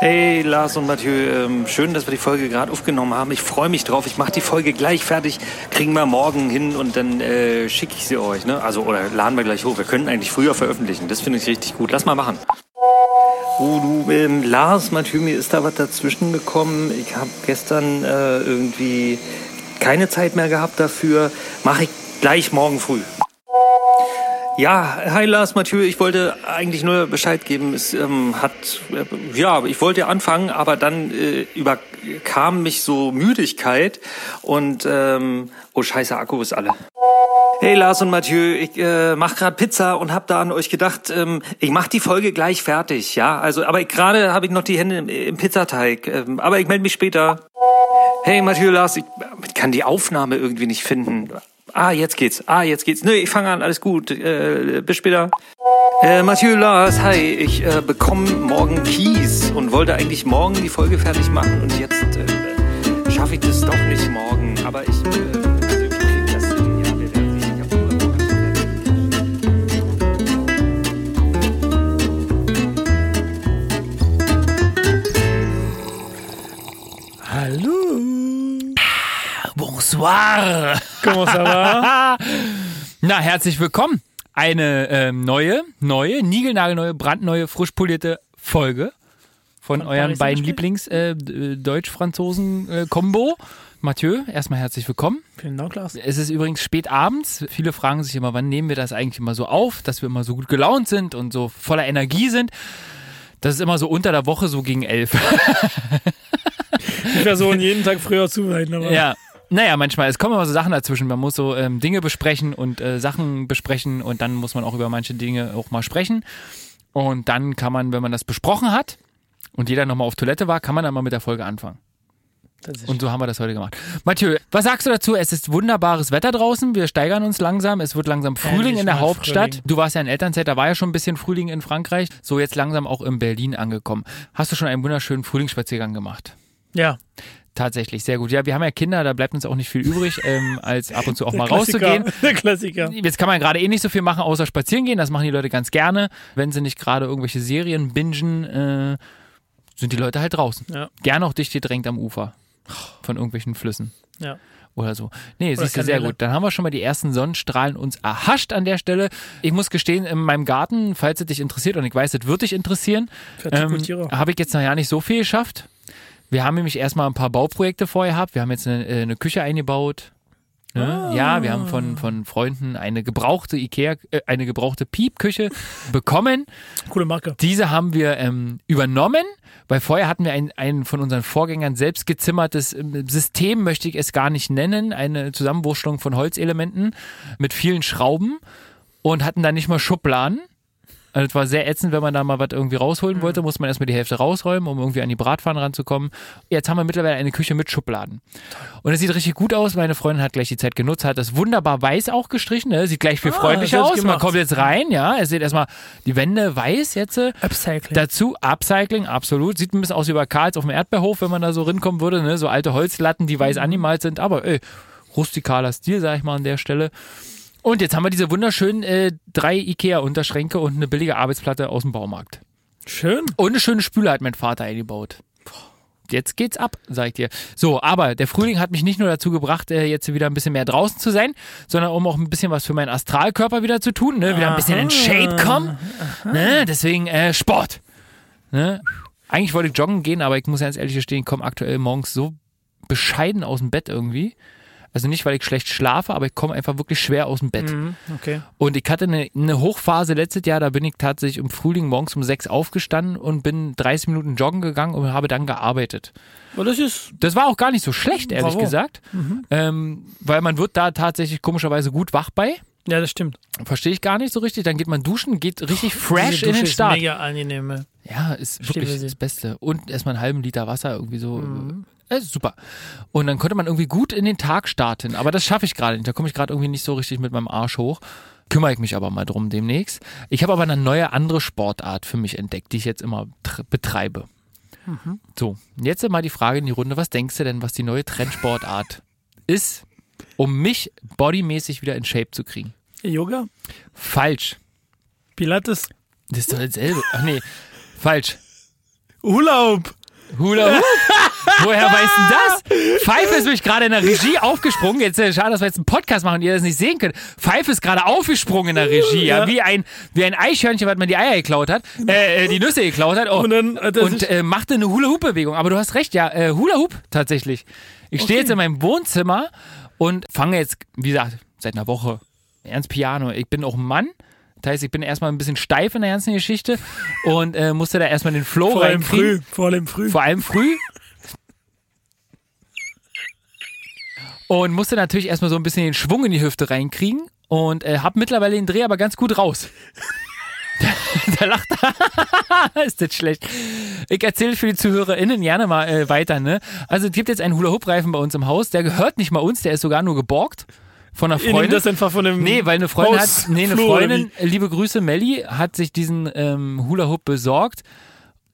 Hey Lars und Mathieu, ähm, schön, dass wir die Folge gerade aufgenommen haben. Ich freue mich drauf. Ich mache die Folge gleich fertig, kriegen wir morgen hin und dann äh, schicke ich sie euch. Ne? Also oder laden wir gleich hoch. Wir können eigentlich früher veröffentlichen. Das finde ich richtig gut. Lass mal machen. Oh du, ähm, Lars, Mathieu, mir ist da was dazwischen gekommen. Ich habe gestern äh, irgendwie keine Zeit mehr gehabt dafür. Mache ich gleich morgen früh. Ja, hi Lars Mathieu, ich wollte eigentlich nur Bescheid geben. Es ähm, hat, äh, ja, ich wollte anfangen, aber dann äh, überkam mich so Müdigkeit und, ähm, oh scheiße, Akku ist alle. Hey Lars und Mathieu, ich äh, mach gerade Pizza und hab da an euch gedacht, ähm, ich mach die Folge gleich fertig, ja. Also, aber gerade habe ich noch die Hände im, im Pizzateig. Ähm, aber ich melde mich später. Hey Mathieu, Lars, ich kann die Aufnahme irgendwie nicht finden. Ah, jetzt geht's. Ah, jetzt geht's. Nee, ich fange an, alles gut. Äh, bis später. Äh, Mathieu Lars, hi. Ich äh, bekomme morgen Kies und wollte eigentlich morgen die Folge fertig machen und jetzt äh, schaffe ich das doch nicht morgen. Aber ich, äh, Bonsoir. Comment ça va? Na, herzlich willkommen. Eine ähm, neue, neue, niegelnagelneue, brandneue, frisch polierte Folge von, Von euren beiden Saint-Germain? Lieblings äh, Deutsch-Franzosen-Kombo. Mathieu, erstmal herzlich willkommen. Vielen Dank, Lars. Es ist übrigens spät abends. Viele fragen sich immer, wann nehmen wir das eigentlich immer so auf, dass wir immer so gut gelaunt sind und so voller Energie sind. Das ist immer so unter der Woche, so gegen elf. Ich versuche jeden Tag früher zu sein, aber Ja. Naja, manchmal, es kommen immer so Sachen dazwischen. Man muss so ähm, Dinge besprechen und äh, Sachen besprechen und dann muss man auch über manche Dinge auch mal sprechen. Und dann kann man, wenn man das besprochen hat und jeder nochmal auf Toilette war, kann man dann mal mit der Folge anfangen. Und so haben wir das heute gemacht. Mathieu, was sagst du dazu? Es ist wunderbares Wetter draußen. Wir steigern uns langsam. Es wird langsam Frühling Endlich in der Hauptstadt. Frühling. Du warst ja in Elternzeit, da war ja schon ein bisschen Frühling in Frankreich. So jetzt langsam auch in Berlin angekommen. Hast du schon einen wunderschönen Frühlingsspaziergang gemacht? ja, Tatsächlich, sehr gut. Ja, wir haben ja Kinder, da bleibt uns auch nicht viel übrig, ähm, als ab und zu auch mal Klassiker. rauszugehen. Der Klassiker. Jetzt kann man gerade eh nicht so viel machen, außer spazieren gehen. Das machen die Leute ganz gerne. Wenn sie nicht gerade irgendwelche Serien bingen, äh, sind die Leute halt draußen. Ja. Gerne auch dicht gedrängt am Ufer von irgendwelchen Flüssen Ja. oder so. Nee, siehst du, sehr gut. Dann haben wir schon mal die ersten Sonnenstrahlen uns erhascht an der Stelle. Ich muss gestehen, in meinem Garten, falls es dich interessiert, und ich weiß, es wird dich interessieren, ähm, habe ich jetzt noch ja nicht so viel geschafft. Wir haben nämlich erstmal ein paar Bauprojekte vorher gehabt. Wir haben jetzt eine, äh, eine Küche eingebaut. Ne? Ja, wir haben von, von Freunden eine gebrauchte Ikea, äh, eine gebrauchte Piepküche bekommen. Coole Marke. Diese haben wir ähm, übernommen, weil vorher hatten wir ein, ein von unseren Vorgängern selbst gezimmertes ähm, System, möchte ich es gar nicht nennen, eine Zusammenwurschtelung von Holzelementen mit vielen Schrauben und hatten da nicht mal Schubladen. Also es war sehr ätzend, wenn man da mal was irgendwie rausholen wollte, muss man erstmal die Hälfte rausräumen, um irgendwie an die Bratpfannen ranzukommen. Jetzt haben wir mittlerweile eine Küche mit Schubladen. Und es sieht richtig gut aus. Meine Freundin hat gleich die Zeit genutzt, hat das wunderbar weiß auch gestrichen. Ne? Sieht gleich viel Ah, freundlicher aus. Man kommt jetzt rein, ja. Es sieht erstmal die Wände weiß jetzt. äh, Upcycling. Dazu Upcycling, absolut. Sieht ein bisschen aus wie bei Karls auf dem Erdbeerhof, wenn man da so rinkommen würde. Ne? So alte Holzlatten, die weiß angemalt sind. Aber ey, rustikaler Stil, sag ich mal an der Stelle. Und jetzt haben wir diese wunderschönen äh, drei Ikea-Unterschränke und eine billige Arbeitsplatte aus dem Baumarkt. Schön. Und eine schöne Spüle hat mein Vater eingebaut. Jetzt geht's ab, sag ich dir. So, aber der Frühling hat mich nicht nur dazu gebracht, äh, jetzt wieder ein bisschen mehr draußen zu sein, sondern um auch ein bisschen was für meinen Astralkörper wieder zu tun, ne? wieder ein bisschen in Shape kommen. Ne? Deswegen äh, Sport. Ne? Eigentlich wollte ich joggen gehen, aber ich muss ganz ehrlich gestehen, ich komme aktuell morgens so bescheiden aus dem Bett irgendwie. Also nicht, weil ich schlecht schlafe, aber ich komme einfach wirklich schwer aus dem Bett. Mhm, okay. Und ich hatte eine, eine Hochphase letztes Jahr, da bin ich tatsächlich im Frühling morgens um sechs aufgestanden und bin 30 Minuten joggen gegangen und habe dann gearbeitet. Aber das ist. Das war auch gar nicht so schlecht, ehrlich Bravo. gesagt. Ähm, weil man wird da tatsächlich komischerweise gut wach bei. Ja, das stimmt. Verstehe ich gar nicht so richtig. Dann geht man duschen, geht richtig fresh Diese in den ist Start. Mega angenehm. Ja, ist wirklich das Beste. Und erstmal einen halben Liter Wasser irgendwie so. Mhm. Das ist super. Und dann konnte man irgendwie gut in den Tag starten. Aber das schaffe ich gerade nicht. Da komme ich gerade irgendwie nicht so richtig mit meinem Arsch hoch. Kümmere ich mich aber mal drum demnächst. Ich habe aber eine neue andere Sportart für mich entdeckt, die ich jetzt immer tr- betreibe. Mhm. So, jetzt mal die Frage in die Runde. Was denkst du denn, was die neue Trendsportart ist, um mich bodymäßig wieder in Shape zu kriegen? Yoga? Falsch. Pilates? Das ist doch dasselbe. Ach nee, falsch. Hoop. Hula Hoop. Woher weißt du das? Pfeife ist nämlich gerade in der Regie aufgesprungen. Jetzt äh, schade, dass wir jetzt einen Podcast machen und ihr das nicht sehen könnt. Pfeife ist gerade aufgesprungen in der Regie, ja. Wie ein, wie ein Eichhörnchen, was man die Eier geklaut hat, äh, äh, die Nüsse geklaut hat. Oh. Und dann er und äh, machte eine Hula-Hoop-Bewegung. Aber du hast recht, ja, äh, Hula-Hoop tatsächlich. Ich stehe Okay. jetzt in meinem Wohnzimmer und fange jetzt, wie gesagt, seit einer Woche ernst Piano. Ich bin auch ein Mann. Das heißt, ich bin erstmal ein bisschen steif in der ganzen Geschichte und äh, musste da erstmal den Flow Vor allem reinkriegen. früh. Vor allem früh. Vor allem früh. Und musste natürlich erstmal so ein bisschen den Schwung in die Hüfte reinkriegen und äh, hab mittlerweile den Dreh aber ganz gut raus. Der lacht. ist das schlecht. Ich erzähle für die ZuhörerInnen gerne mal äh, weiter, ne? Also es gibt jetzt einen Hula-Hoop-Reifen bei uns im Haus, der gehört nicht mal uns, der ist sogar nur geborgt von einer Freundin. das einfach von dem Nee, weil eine Freundin hat, nee, eine Freundin, liebe Grüße, Melli, hat sich diesen ähm, Hula Hoop besorgt.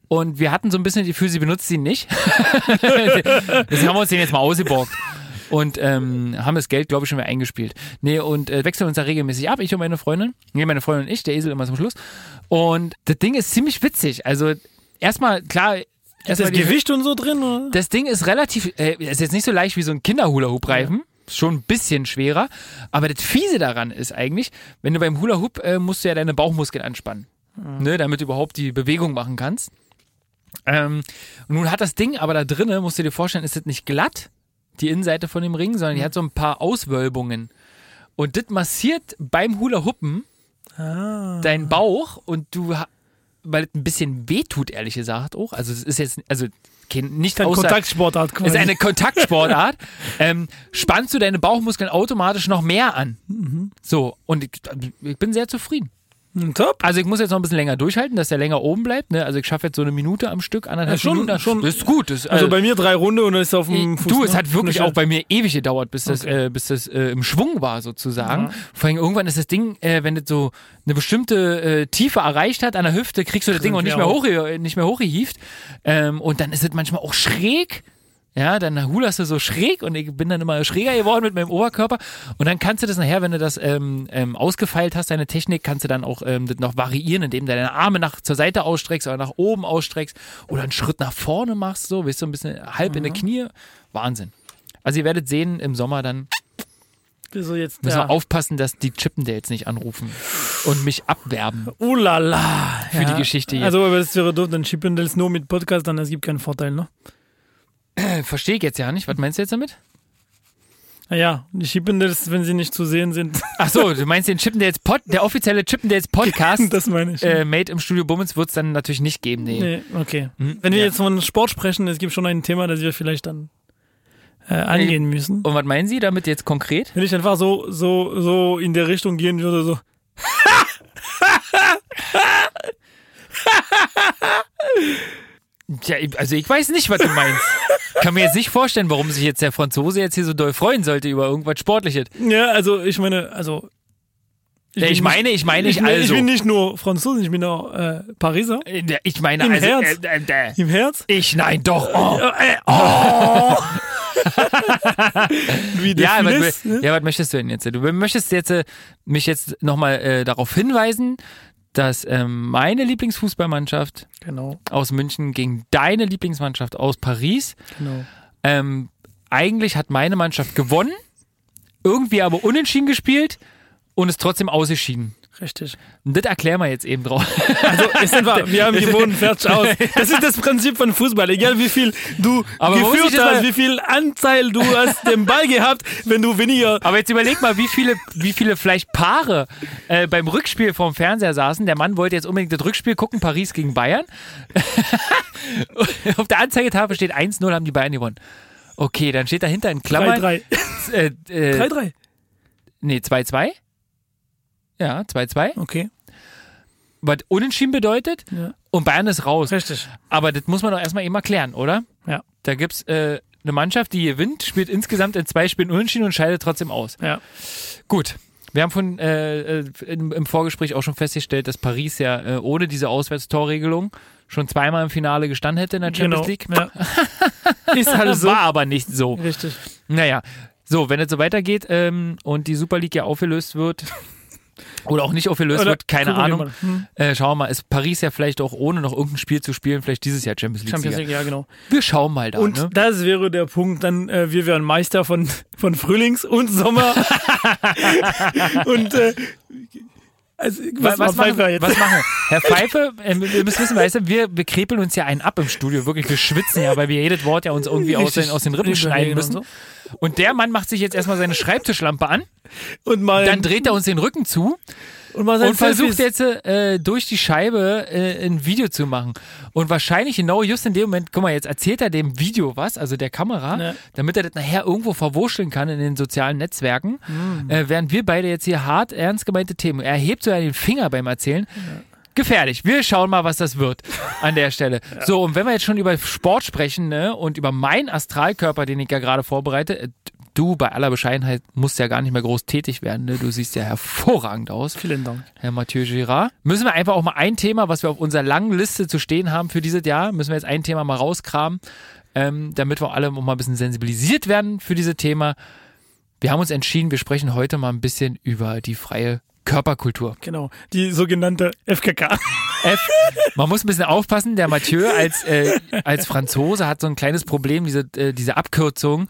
Und wir hatten so ein bisschen das Gefühl, sie benutzt ihn nicht. Deswegen haben wir uns den jetzt mal ausgeborgt. Und ähm, haben das Geld, glaube ich, schon wieder eingespielt. Nee, und äh, wechseln uns da regelmäßig ab, ich und meine Freundin. Nee, meine Freundin und ich, der Esel immer zum Schluss. Und das Ding ist ziemlich witzig. Also erstmal, klar, Ist das Gewicht und so drin? Oder? das Ding ist relativ, äh, ist jetzt nicht so leicht wie so ein Kinderhula-Hoop-Reifen. Schon ein bisschen schwerer. Aber das Fiese daran ist eigentlich, wenn du beim Hula-Hoop äh, musst du ja deine Bauchmuskeln anspannen. Ne, damit du überhaupt die Bewegung machen kannst. Ähm, und nun hat das Ding aber da drinnen, musst du dir vorstellen, ist das nicht glatt, die Innenseite von dem Ring, sondern die hat so ein paar Auswölbungen. Und das massiert beim Hula-Huppen Ah. deinen Bauch und du, weil es ein bisschen wehtut, ehrlich gesagt auch. Also es ist jetzt, also kein, nicht außer, Kontaktsportart quasi. ist eine Kontaktsportart, ähm, spannst du deine Bauchmuskeln automatisch noch mehr an. Mhm. So, und ich, ich bin sehr zufrieden. Hm, Top. Also ich muss jetzt noch ein bisschen länger durchhalten, dass der länger oben bleibt. Ne? Also ich schaffe jetzt so eine Minute am Stück, anderthalb Ja, schon- Minuten. schon. Das ist gut. Das, Also äh, bei mir drei Runde und dann ist auf dem Fuß. Du, es ne? hat wirklich auch bei mir ewig gedauert, bis das, Okay. äh, bis das äh, im Schwung war, sozusagen. Ja. Vor allem irgendwann ist das Ding, äh, wenn das so eine bestimmte äh, Tiefe erreicht hat an der Hüfte, kriegst du das Ding auch nicht mehr, hoch, nicht mehr hochgehieft. Ähm, und dann ist es manchmal auch schräg. Ja, dann hulerst du so schräg und ich bin dann immer schräger geworden mit meinem Oberkörper. Und dann kannst du das nachher, wenn du das ähm, ähm, ausgefeilt hast, deine Technik, kannst du dann auch ähm, das noch variieren, indem du deine Arme nach zur Seite ausstreckst oder nach oben ausstreckst oder einen Schritt nach vorne machst, so, weißt du, ein bisschen halb in die Knie. Wahnsinn. Also ihr werdet sehen, im Sommer dann So jetzt, müssen ja. wir aufpassen, dass die Chippendales nicht anrufen und mich abwerben. Oh la la. Für die Geschichte hier. Also, aber das wäre doof, dann schippen das nur mit Podcast, dann es gibt keinen Vorteil, ne? Äh, Verstehe ich jetzt ja nicht. Was meinst du jetzt damit? Naja, die schippen das, wenn sie nicht zu sehen sind. Ach so, du meinst den Chippendales Pod, der offizielle Chippendales Podcast. das meine ich. äh, Made im Studio Bummens wird es dann natürlich nicht geben. Nee. nee, okay. Hm? Wenn wir Ja. jetzt von Sport sprechen, es gibt schon ein Thema, das wir vielleicht dann äh, angehen müssen. Und was meinen Sie damit jetzt konkret? Wenn ich einfach so, so, so in der Richtung gehen würde, so. Tja, ich- also ich weiß nicht, was du meinst. Kann mir jetzt nicht vorstellen, warum sich jetzt der Franzose jetzt hier so doll freuen sollte über irgendwas Sportliches. Ja, also ich meine, also. Ja, ich meine, ich meine ich, nicht also. Ich bin nicht nur Franzose, ich bin auch äh, Pariser. Äh, Ich meine Im also. Herz. Äh, äh, Im Herz. ich, nein, doch. Oh. Äh, oh. Ja, was, ne? ja, was möchtest du denn jetzt? Du möchtest jetzt äh, mich jetzt nochmal äh, darauf hinweisen, dass ähm, meine Lieblingsfußballmannschaft Genau, aus München gegen deine Lieblingsmannschaft aus Paris genau. ähm, eigentlich hat meine Mannschaft gewonnen, irgendwie aber unentschieden gespielt und ist trotzdem ausgeschieden. Richtig. Und das erklären wir jetzt eben drauf. Also, es sind wir, wir haben gewonnen, fertig aus. Das ist das Prinzip von Fußball. Egal wie viel du Aber geführt hast, wie viel Anteil du hast den Ball gehabt, wenn du weniger. Aber jetzt überleg mal, wie viele, wie viele vielleicht Paare äh, beim Rückspiel vorm Fernseher saßen. Der Mann wollte jetzt unbedingt das Rückspiel gucken, Paris gegen Bayern. Auf der Anzeigetafel steht 1-0, haben die Bayern gewonnen. Okay, dann steht dahinter in Klammern. 3-3. Äh, äh, 3-3. nee, 2-2. Ja, 2-2. Okay. Was unentschieden bedeutet. Ja. Und Bayern ist raus. Richtig. Aber das muss man doch erstmal eben erklären, oder? Ja. Da gibt's äh, eine Mannschaft, die gewinnt, spielt insgesamt in zwei Spielen unentschieden und scheidet trotzdem aus. Ja. Gut. Wir haben von, äh, äh, im, im Vorgespräch auch schon festgestellt, dass Paris ja äh, ohne diese Auswärtstorregelung schon zweimal im Finale gestanden hätte in der Champions Genau. League. Ja. Ist halt so. War aber nicht so. Richtig. Naja, so, wenn es so weitergeht ähm, und die Super League ja aufgelöst wird, oder auch nicht aufgelöst Oder wird, keine Ahnung. Hm. Äh, schauen wir mal, ist Paris ja vielleicht auch ohne noch irgendein Spiel zu spielen, vielleicht dieses Jahr Champions League. Champions. League, ja, genau. Wir schauen mal da. Und ne? das wäre der Punkt, dann äh, wir wären Meister von, von Frühlings- und Sommer. und äh, also, was, was, machen, wir jetzt? was machen? Herr Pfeife, äh, wir müssen wissen, weißt du, wir, wir krepeln uns ja einen ab im Studio, wirklich, wir schwitzen ja, weil wir jedes Wort ja uns irgendwie aus den, aus den Rippen schneiden müssen. und Und der Mann macht sich jetzt erstmal seine Schreibtischlampe an, Und mal dann dreht er uns den Rücken zu und, und versucht jetzt äh, durch die Scheibe äh, ein Video zu machen. Und wahrscheinlich genau just in dem Moment, guck mal, jetzt erzählt er dem Video was, also der Kamera, Ja. damit er das nachher irgendwo verwurschteln kann in den sozialen Netzwerken, Mhm. äh, während wir beide jetzt hier hart ernst gemeinte Themen. Er hebt sogar den Finger beim Erzählen. Gefährlich. Wir schauen mal, was das wird an der Stelle. So, und wenn wir jetzt schon über Sport sprechen ne, und über meinen Astralkörper, den ich ja gerade vorbereite, äh, du bei aller Bescheidenheit musst ja gar nicht mehr groß tätig werden. Ne? Du siehst ja hervorragend aus. Vielen Dank. Herr Mathieu Girard. Müssen wir einfach auch mal ein Thema, was wir auf unserer langen Liste zu stehen haben für dieses Jahr, müssen wir jetzt ein Thema mal rauskramen, ähm, damit wir alle auch mal ein bisschen sensibilisiert werden für dieses Thema. Wir haben uns entschieden, wir sprechen heute mal ein bisschen über die freie Körperkultur. Genau. Die sogenannte FKK. F. Man muss ein bisschen aufpassen, der Mathieu als, äh, als Franzose hat so ein kleines Problem, diese, äh, diese Abkürzung.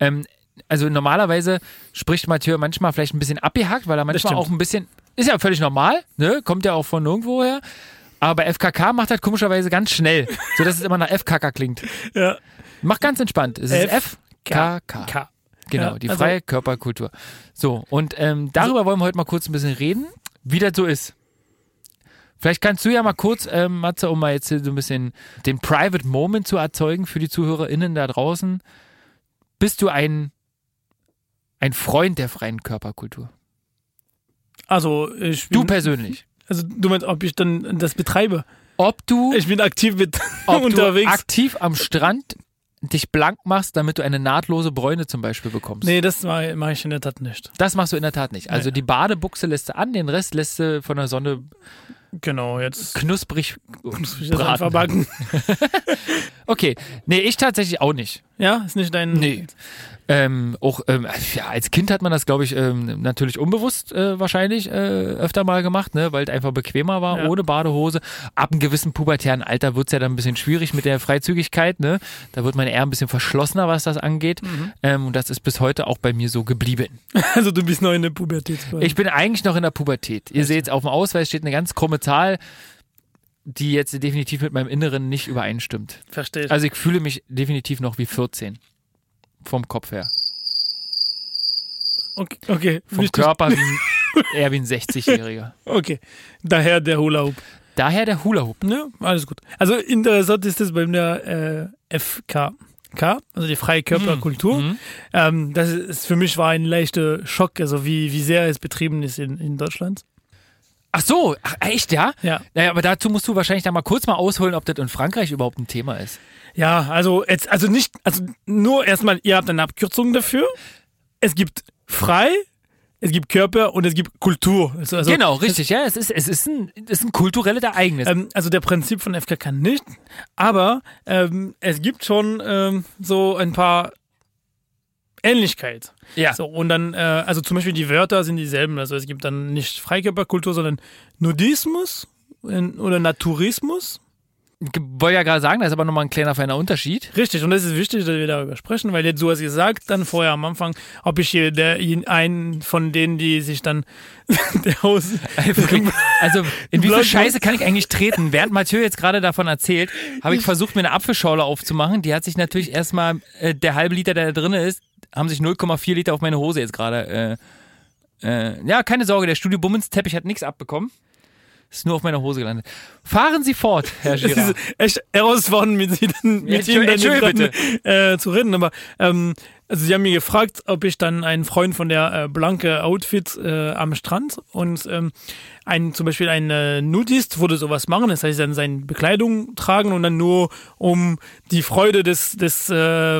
Ähm, also normalerweise spricht Mathieu manchmal vielleicht ein bisschen abgehackt, weil er manchmal auch ein bisschen, ist ja völlig normal, ne? kommt ja auch von nirgendwoher. Aber bei FKK macht das komischerweise ganz schnell, sodass es immer nach FKK klingt. ja. Macht ganz entspannt. Es ist FKK. K. Genau, Ja, die also- freie Körperkultur. So, und ähm, darüber wollen wir heute mal kurz ein bisschen reden, wie das so ist. Vielleicht kannst du ja mal kurz, ähm, Matze, um mal jetzt so ein bisschen den Private Moment zu erzeugen für die ZuhörerInnen da draußen. Bist du ein, ein Freund der freien Körperkultur? Also, ich bin, Du persönlich. also du meinst, ob ich dann das betreibe? Ob du, Ich bin aktiv mit ob du unterwegs. aktiv am Strand dich blank machst, damit du eine nahtlose Bräune zum Beispiel bekommst. nee, das mache mach ich in der Tat nicht. Das machst du in der Tat nicht. Also Nee. die Badebuchse lässt du an, den Rest lässt du von der Sonne Genau, jetzt knusprig das braten. einfach backen. Okay, nee, ich tatsächlich auch nicht. Ja, ist nicht dein. Nee. Ähm, auch ähm, ja, als Kind hat man das, glaube ich, ähm, natürlich unbewusst äh, wahrscheinlich äh, öfter mal gemacht, ne, weil es einfach bequemer war, Ja. ohne Badehose. Ab einem gewissen pubertären Alter wird's ja dann ein bisschen schwierig mit der Freizügigkeit. Ne? Da wird man eher ein bisschen verschlossener, was das angeht. Ähm, und das ist bis heute auch bei mir so geblieben. Also du bist noch in der Pubertät. Ich bin eigentlich noch in der Pubertät. Ihr seht, auf dem Ausweis steht eine ganz krumme Zahl, die jetzt definitiv mit meinem Inneren nicht übereinstimmt. verstehe. Also ich fühle mich definitiv noch wie 14. Vom Kopf her. okay, okay. Vom. Körper wie ein, eher wie ein 60-Jähriger. Okay. Daher der Hula Hoop. Daher der Hula Hoop. Ja, alles gut. Also interessant ist es bei der äh, FK. K, also die freie Körperkultur. Mhm. Ähm, das ist für mich war ein leichter Schock, also wie, wie sehr es betrieben ist in, in Deutschland. Ach so, ach, echt, ja? Ja. Naja, aber dazu musst du wahrscheinlich da mal kurz mal ausholen, ob das in Frankreich überhaupt ein Thema ist. Ja, also jetzt, also nicht, also nur erstmal, ihr habt eine Abkürzung dafür. Es gibt frei, es gibt Körper und es gibt Kultur. Also, also, genau, richtig, ja. Es ist, es ist ein, es ist ein kulturelles Ereignis. Ähm, also der Prinzip von FKK nicht, aber ähm, es gibt schon ähm, so ein paar Ähnlichkeit. ja. So, und dann, äh, also zum Beispiel die Wörter sind dieselben. Also es gibt dann nicht Freikörperkultur, sondern Nudismus in, oder Naturismus. Ich wollte ja gerade sagen, da ist aber nochmal ein kleiner feiner Unterschied. Richtig, und das ist wichtig, dass wir darüber sprechen, weil jetzt, du hast gesagt, dann vorher am Anfang, ob ich hier der, einen von denen, die sich dann der Haus. Also, in wie viel Scheiße kann ich eigentlich treten? Während Mathieu jetzt gerade davon erzählt, habe ich versucht, mir eine Apfelschorle aufzumachen. Die hat sich natürlich erstmal, äh, der halbe Liter, der da drin ist, haben sich 0,4 Liter auf meine Hose jetzt gerade. Äh, äh, ja, keine Sorge, der Studio Bummens Teppich hat nichts abbekommen. Ist nur auf meiner Hose gelandet. Fahren Sie fort, Herr Es ist Girard. echt herausfordernd, mit, Ihnen- mit Ihnen jetzt gerade, äh, zu reden. Aber ähm, also Sie haben mir gefragt, ob ich dann ein Freund von der äh, blanke Outfit äh, am Strand und ähm, ein zum Beispiel ein äh, Nudist würde sowas machen, das heißt dann seine Bekleidung tragen und dann nur um die Freude des des äh,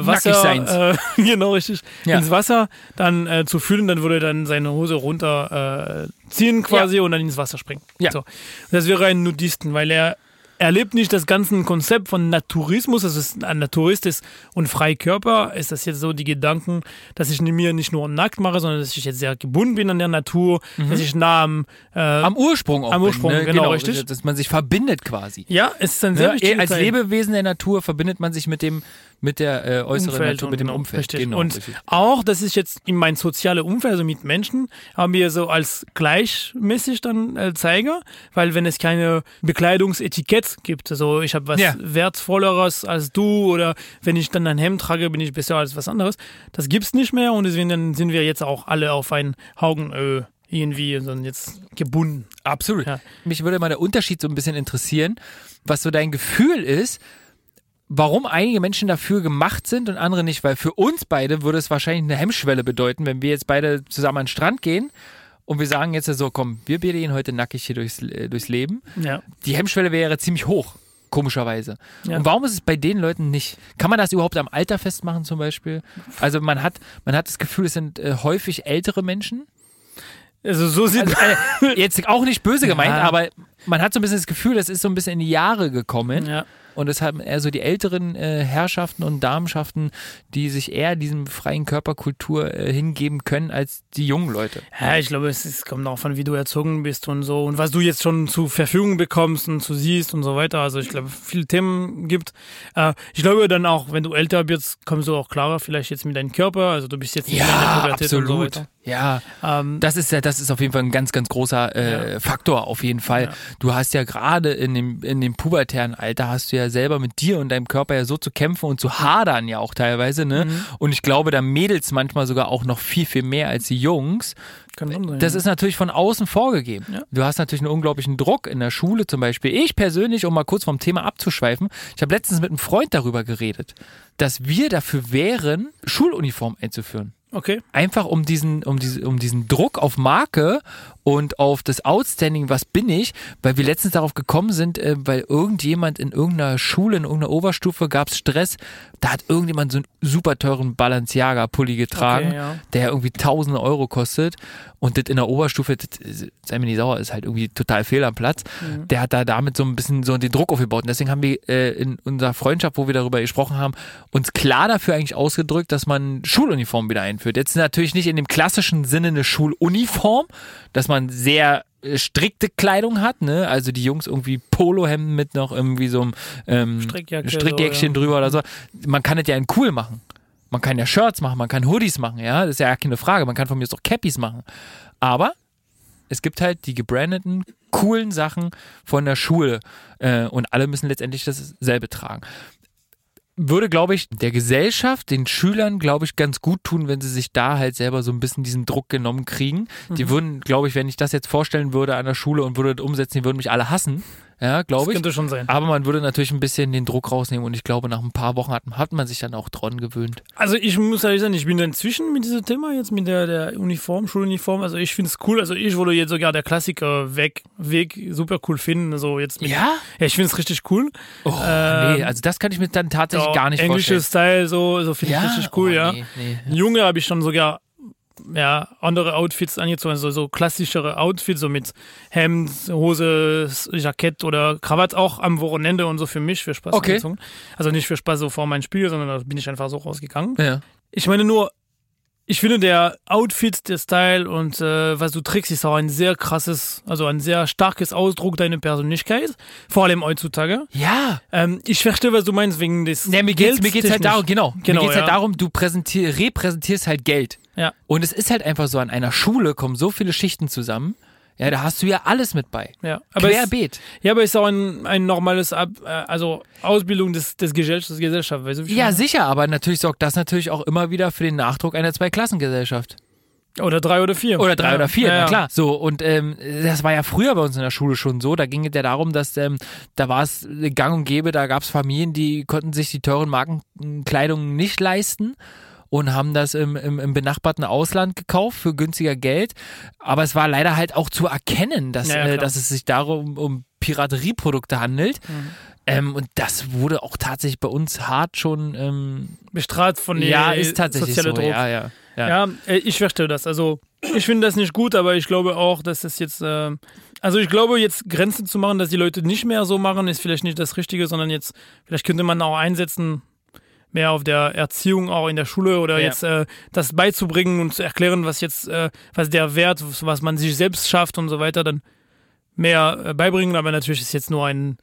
Wasser äh, genau richtig Ja. ins Wasser dann äh, zu fühlen, dann würde er dann seine Hose runter äh, ziehen quasi und dann ins Wasser springen. Ja. So. Das wäre ein Nudisten, weil er er lebt nicht das ganze Konzept von Naturismus, also ist ein Naturist ist und Freikörper, ist das jetzt so die Gedanken, dass ich mir nicht nur nackt mache, sondern dass ich jetzt sehr gebunden bin an der Natur, dass ich nah am, äh, Am Ursprung auch. Am bin, Ursprung, ne? genau, richtig. Dass man sich verbindet quasi. ja, es ist ein sehr Ja, wichtiger als Teil. Lebewesen der Natur verbindet man sich mit dem mit der äh, äußeren Umfeld Natur, und mit dem Umfeld. Richtig. Genau, und richtig. auch, das ist jetzt in mein soziales Umfeld, also mit Menschen, haben wir so als gleichmäßig dann äh, Zeiger, weil wenn es keine Bekleidungsetikett gibt, also ich habe was Ja. wertvolleres als du oder wenn ich dann ein Hemd trage, bin ich besser als was anderes, das gibt's nicht mehr und deswegen dann sind wir jetzt auch alle auf ein Augenöl irgendwie sondern jetzt gebunden. Absolut. Ja. Mich würde mal der Unterschied so ein bisschen interessieren, was so dein Gefühl ist, warum einige Menschen dafür gemacht sind und andere nicht, weil für uns beide würde es wahrscheinlich eine Hemmschwelle bedeuten, wenn wir jetzt beide zusammen an den Strand gehen und wir sagen jetzt so, komm, wir beide gehen heute nackig hier durchs, äh, durchs Leben. Ja. Die Hemmschwelle wäre ziemlich hoch, komischerweise. Ja. Und warum ist es bei den Leuten nicht? Kann man das überhaupt am Alter festmachen zum Beispiel? Also man hat, man hat das Gefühl, es sind äh, häufig ältere Menschen, Also so sieht also, äh, jetzt auch nicht böse gemeint, Ja. aber man hat so ein bisschen das Gefühl, das ist so ein bisschen in die Jahre gekommen. ja. Und es haben eher so die älteren äh, Herrschaften und Damenschaften, die sich eher diesem freien Körperkultur äh, hingeben können, als die jungen Leute. Ja, ich glaube, es ist, kommt auch von, wie du erzogen bist und so und was du jetzt schon zur Verfügung bekommst und zu siehst und so weiter. Also ich glaube, viele Themen gibt. Äh, ich glaube dann auch, wenn du älter bist, kommst du auch klarer vielleicht jetzt mit deinem Körper. Also du bist jetzt nicht mehr in der Pubertät und so weiter. Ja, Ähm, das ist ja, das ist auf jeden Fall ein ganz, ganz großer äh, Faktor auf jeden Fall. Ja. Du hast ja gerade in dem, in dem pubertären Alter hast du ja selber mit dir und deinem Körper ja so zu kämpfen und zu hadern ja auch teilweise, ne? Mhm. Und ich glaube, da Mädels manchmal sogar auch noch viel, viel mehr als die Jungs. kann sein. Das ja. ist natürlich von außen vorgegeben. Ja. Du hast natürlich einen unglaublichen Druck in der Schule zum Beispiel. Ich persönlich, um mal kurz vom Thema abzuschweifen, ich habe letztens mit einem Freund darüber geredet, dass wir dafür wären, Schuluniform einzuführen. Okay. Einfach um diesen, um diese, um diesen Druck auf Marke und auf das Outstanding, was bin ich, weil wir letztens darauf gekommen sind, äh, weil irgendjemand in irgendeiner Schule, in irgendeiner Oberstufe gab es Stress, da hat irgendjemand so einen super teuren Balenciaga-Pulli getragen, Okay, ja. der irgendwie tausende Euro kostet und das in der Oberstufe, das, sei mir nicht sauer, ist halt irgendwie total fehl am Platz. Mhm. Der hat da damit so ein bisschen so den Druck aufgebaut und deswegen haben wir äh, in unserer Freundschaft, wo wir darüber gesprochen haben, uns klar dafür eigentlich ausgedrückt, dass man Schuluniform wieder einführt. Jetzt natürlich nicht in dem klassischen Sinne eine Schuluniform, dass man sehr äh, strikte Kleidung hat, ne? Also die Jungs irgendwie Polohemden mit noch irgendwie so einem ähm, Strickjäckchen so, ja. drüber oder so. Man kann es ja in cool machen. Man kann ja Shirts machen, man kann Hoodies machen, ja, das ist ja keine Frage. Man kann von mir aus auch Cappies machen. Aber es gibt halt die gebrandeten, coolen Sachen von der Schule äh, und alle müssen letztendlich dasselbe tragen. Würde, glaube ich, der Gesellschaft, den Schülern, glaube ich, ganz gut tun, wenn sie sich da halt selber so ein bisschen diesen Druck genommen kriegen. Mhm. Die würden, glaube ich, wenn ich das jetzt vorstellen würde an der Schule und würde das umsetzen, die würden mich alle hassen. Ja, glaube ich. könnte schon sein. Aber man würde natürlich ein bisschen den Druck rausnehmen und ich glaube, nach ein paar Wochen hat, hat man sich dann auch dran gewöhnt. Also ich muss ehrlich sagen, ich bin inzwischen mit diesem Thema jetzt mit der, der Uniform, Schuluniform. Also ich finde es cool. Also ich würde jetzt sogar der Klassiker weg, Weg super cool finden. Also jetzt mit, Ja? ja, ich finde es richtig cool. Oh, Ähm, nee, also das kann ich mir dann tatsächlich gar nicht englische vorstellen. Style, so, so finde ich richtig cool, oh, ja. Nee, nee. Junge habe ich schon sogar ja, andere Outfits angezogen, also so klassischere Outfits, so mit Hemd, Hose, Jackett oder Krawatte auch am Wochenende und so für mich, für Spaß Okay. angezogen. Also nicht für Spaß so vor mein Spiel, sondern da bin ich einfach so rausgegangen. Ja. Ich meine nur, ich finde der Outfit, der Style und äh, was du trägst, ist auch ein sehr krasses, also ein sehr starkes Ausdruck deiner Persönlichkeit, vor allem heutzutage. Ja. Ähm, ich verstehe, was du meinst wegen des Nee, mir geht's, mir geht's halt darum, genau. Genau, mir geht's halt ja. darum, du präsentier, repräsentierst halt Geld. Ja. Und es ist halt einfach so, an einer Schule kommen so viele Schichten zusammen. Ja, da hast du ja alles mit bei. Ja, aber es, Querbeet. ja, aber ist auch ein, ein normales Ab, äh, also Ausbildung des, des Gesellschaft, des Gesellschaft, weißt du, Ja, meine? sicher, aber natürlich sorgt das natürlich auch immer wieder für den Nachdruck einer Zweiklassengesellschaft. Oder drei oder vier. Oder drei ja. oder vier, ja, na klar. So, und ähm, das war ja früher bei uns in der Schule schon so. Da ging es ja darum, dass ähm, da war es gang und gäbe, da gab es Familien, die konnten sich die teuren Markenkleidung nicht leisten und haben das im, im, im benachbarten Ausland gekauft für günstiger Geld. Aber es war leider halt auch zu erkennen, dass, Ja, äh, dass es sich darum um Piraterieprodukte handelt. Mhm. Ähm, und das wurde auch tatsächlich bei uns hart schon. Ähm, Bestraft von den ja, ist tatsächlich so. Druck. Ja, ja, ja. Ja, äh, ich verstehe das. Also ich finde das nicht gut, aber ich glaube auch, dass das jetzt, äh, also ich glaube, jetzt Grenzen zu machen, dass die Leute nicht mehr so machen, ist vielleicht nicht das Richtige, sondern jetzt, vielleicht könnte man auch einsetzen, mehr auf der Erziehung auch in der Schule oder Ja. jetzt äh, das beizubringen und zu erklären, was jetzt, äh, was der Wert, was man sich selbst schafft und so weiter, dann mehr äh, beibringen. Aber natürlich ist jetzt nur ein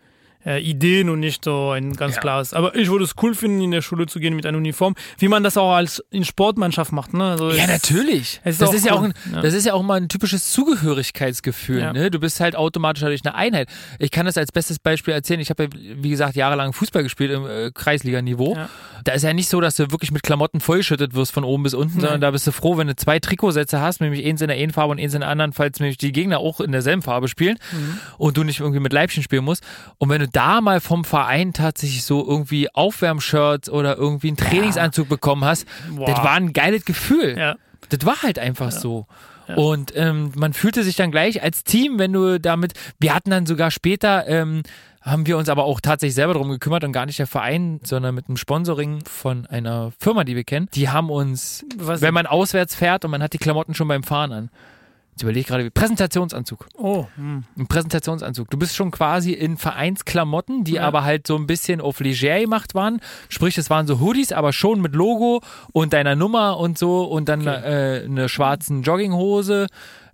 äh, Ideen und nicht so ein ganz Ja. klares. Aber ich würde es cool finden, in der Schule zu gehen mit einer Uniform, wie man das auch als in Sportmannschaft macht. Ne? Also Ja, es- natürlich. es ist das, ist ja auch cool. ein, Ja. das ist ja auch mal ein typisches Zugehörigkeitsgefühl. Ja. Ne? Du bist halt automatisch dadurch eine Einheit. Ich kann das als bestes Beispiel erzählen. Ich habe ja, wie gesagt, jahrelang Fußball gespielt im äh, Kreisliganiveau. Da ist ja nicht so, dass du wirklich mit Klamotten vollschüttet wirst von oben bis unten, sondern da bist du froh, wenn du zwei Trikotsätze hast, nämlich eins in der einen Farbe und eins in der anderen, falls nämlich die Gegner auch in derselben Farbe spielen Mhm. und du nicht irgendwie mit Leibchen spielen musst. Und wenn du da mal vom Verein tatsächlich so irgendwie Aufwärmshirts oder irgendwie einen Trainingsanzug bekommen hast, Boah. das war ein geiles Gefühl. Ja. Das war halt einfach so. Und ähm, man fühlte sich dann gleich als Team, wenn du damit, wir hatten dann sogar später, ähm, haben wir uns aber auch tatsächlich selber darum gekümmert und gar nicht der Verein, sondern mit einem Sponsoring von einer Firma, die wir kennen. Die haben uns, Was- wenn man auswärts fährt und man hat die Klamotten schon beim Fahren an. Jetzt überlege ich gerade, wie Präsentationsanzug. Oh, hm. Ein Präsentationsanzug. Du bist schon quasi in Vereinsklamotten, die aber halt so ein bisschen auf leger gemacht waren. Sprich, es waren so Hoodies, aber schon mit Logo und deiner Nummer und so und dann äh, eine schwarzen Jogginghose.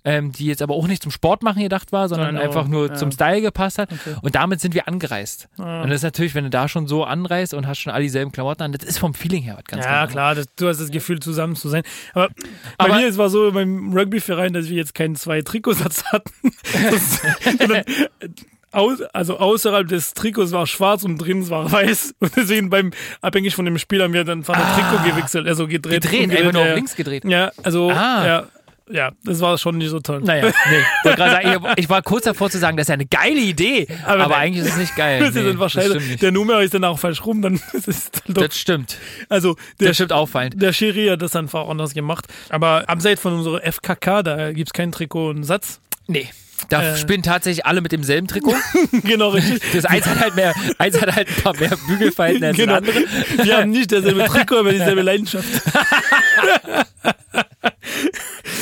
Ähm, die jetzt aber auch nicht zum Sport machen gedacht war, sondern Sondern einfach nur- ja. zum Style gepasst hat. Okay. Und damit sind wir angereist. Ah. Und das ist natürlich, wenn du da schon so anreist und hast schon all dieselben Klamotten an, das ist vom Feeling her was ganz Ja, anderes. klar, das, du hast das Gefühl, zusammen zu sein. Aber, bei Aber- mir, es war so beim Rugbyverein, dass wir jetzt keinen zwei Trikotsatz hatten. Das- also außerhalb des Trikots war schwarz und drinnen war weiß. Und deswegen beim, abhängig von dem Spiel haben wir dann von der Trikot gewechselt, also gedreht. Ah. Gedreht, umgedreht, einfach nur ja. auf links gedreht. Ja, also, Ah. ja, ja, das war schon nicht so toll. Naja, nee. Wollte sagen, ich, war kurz davor zu sagen, das ist ja eine geile Idee. Aber, Aber eigentlich ist es nicht geil. Das ist Nee, dann wahrscheinlich, das der Nummer ist dann auch falsch rum, dann ist es halt doch, Das stimmt. also der, Das stimmt auffallend. der Schiri hat das einfach anders gemacht. Aber abseits von unserer FKK, da gibt's keinen Trikot und Satz. Nee. Da Äh. spielen tatsächlich alle mit demselben Trikot. genau, richtig. Das eins hat halt mehr, eins hat halt ein paar mehr Bügelfalten als Genau. das andere. Wir haben nicht dasselbe Trikot, aber dieselbe Leidenschaft.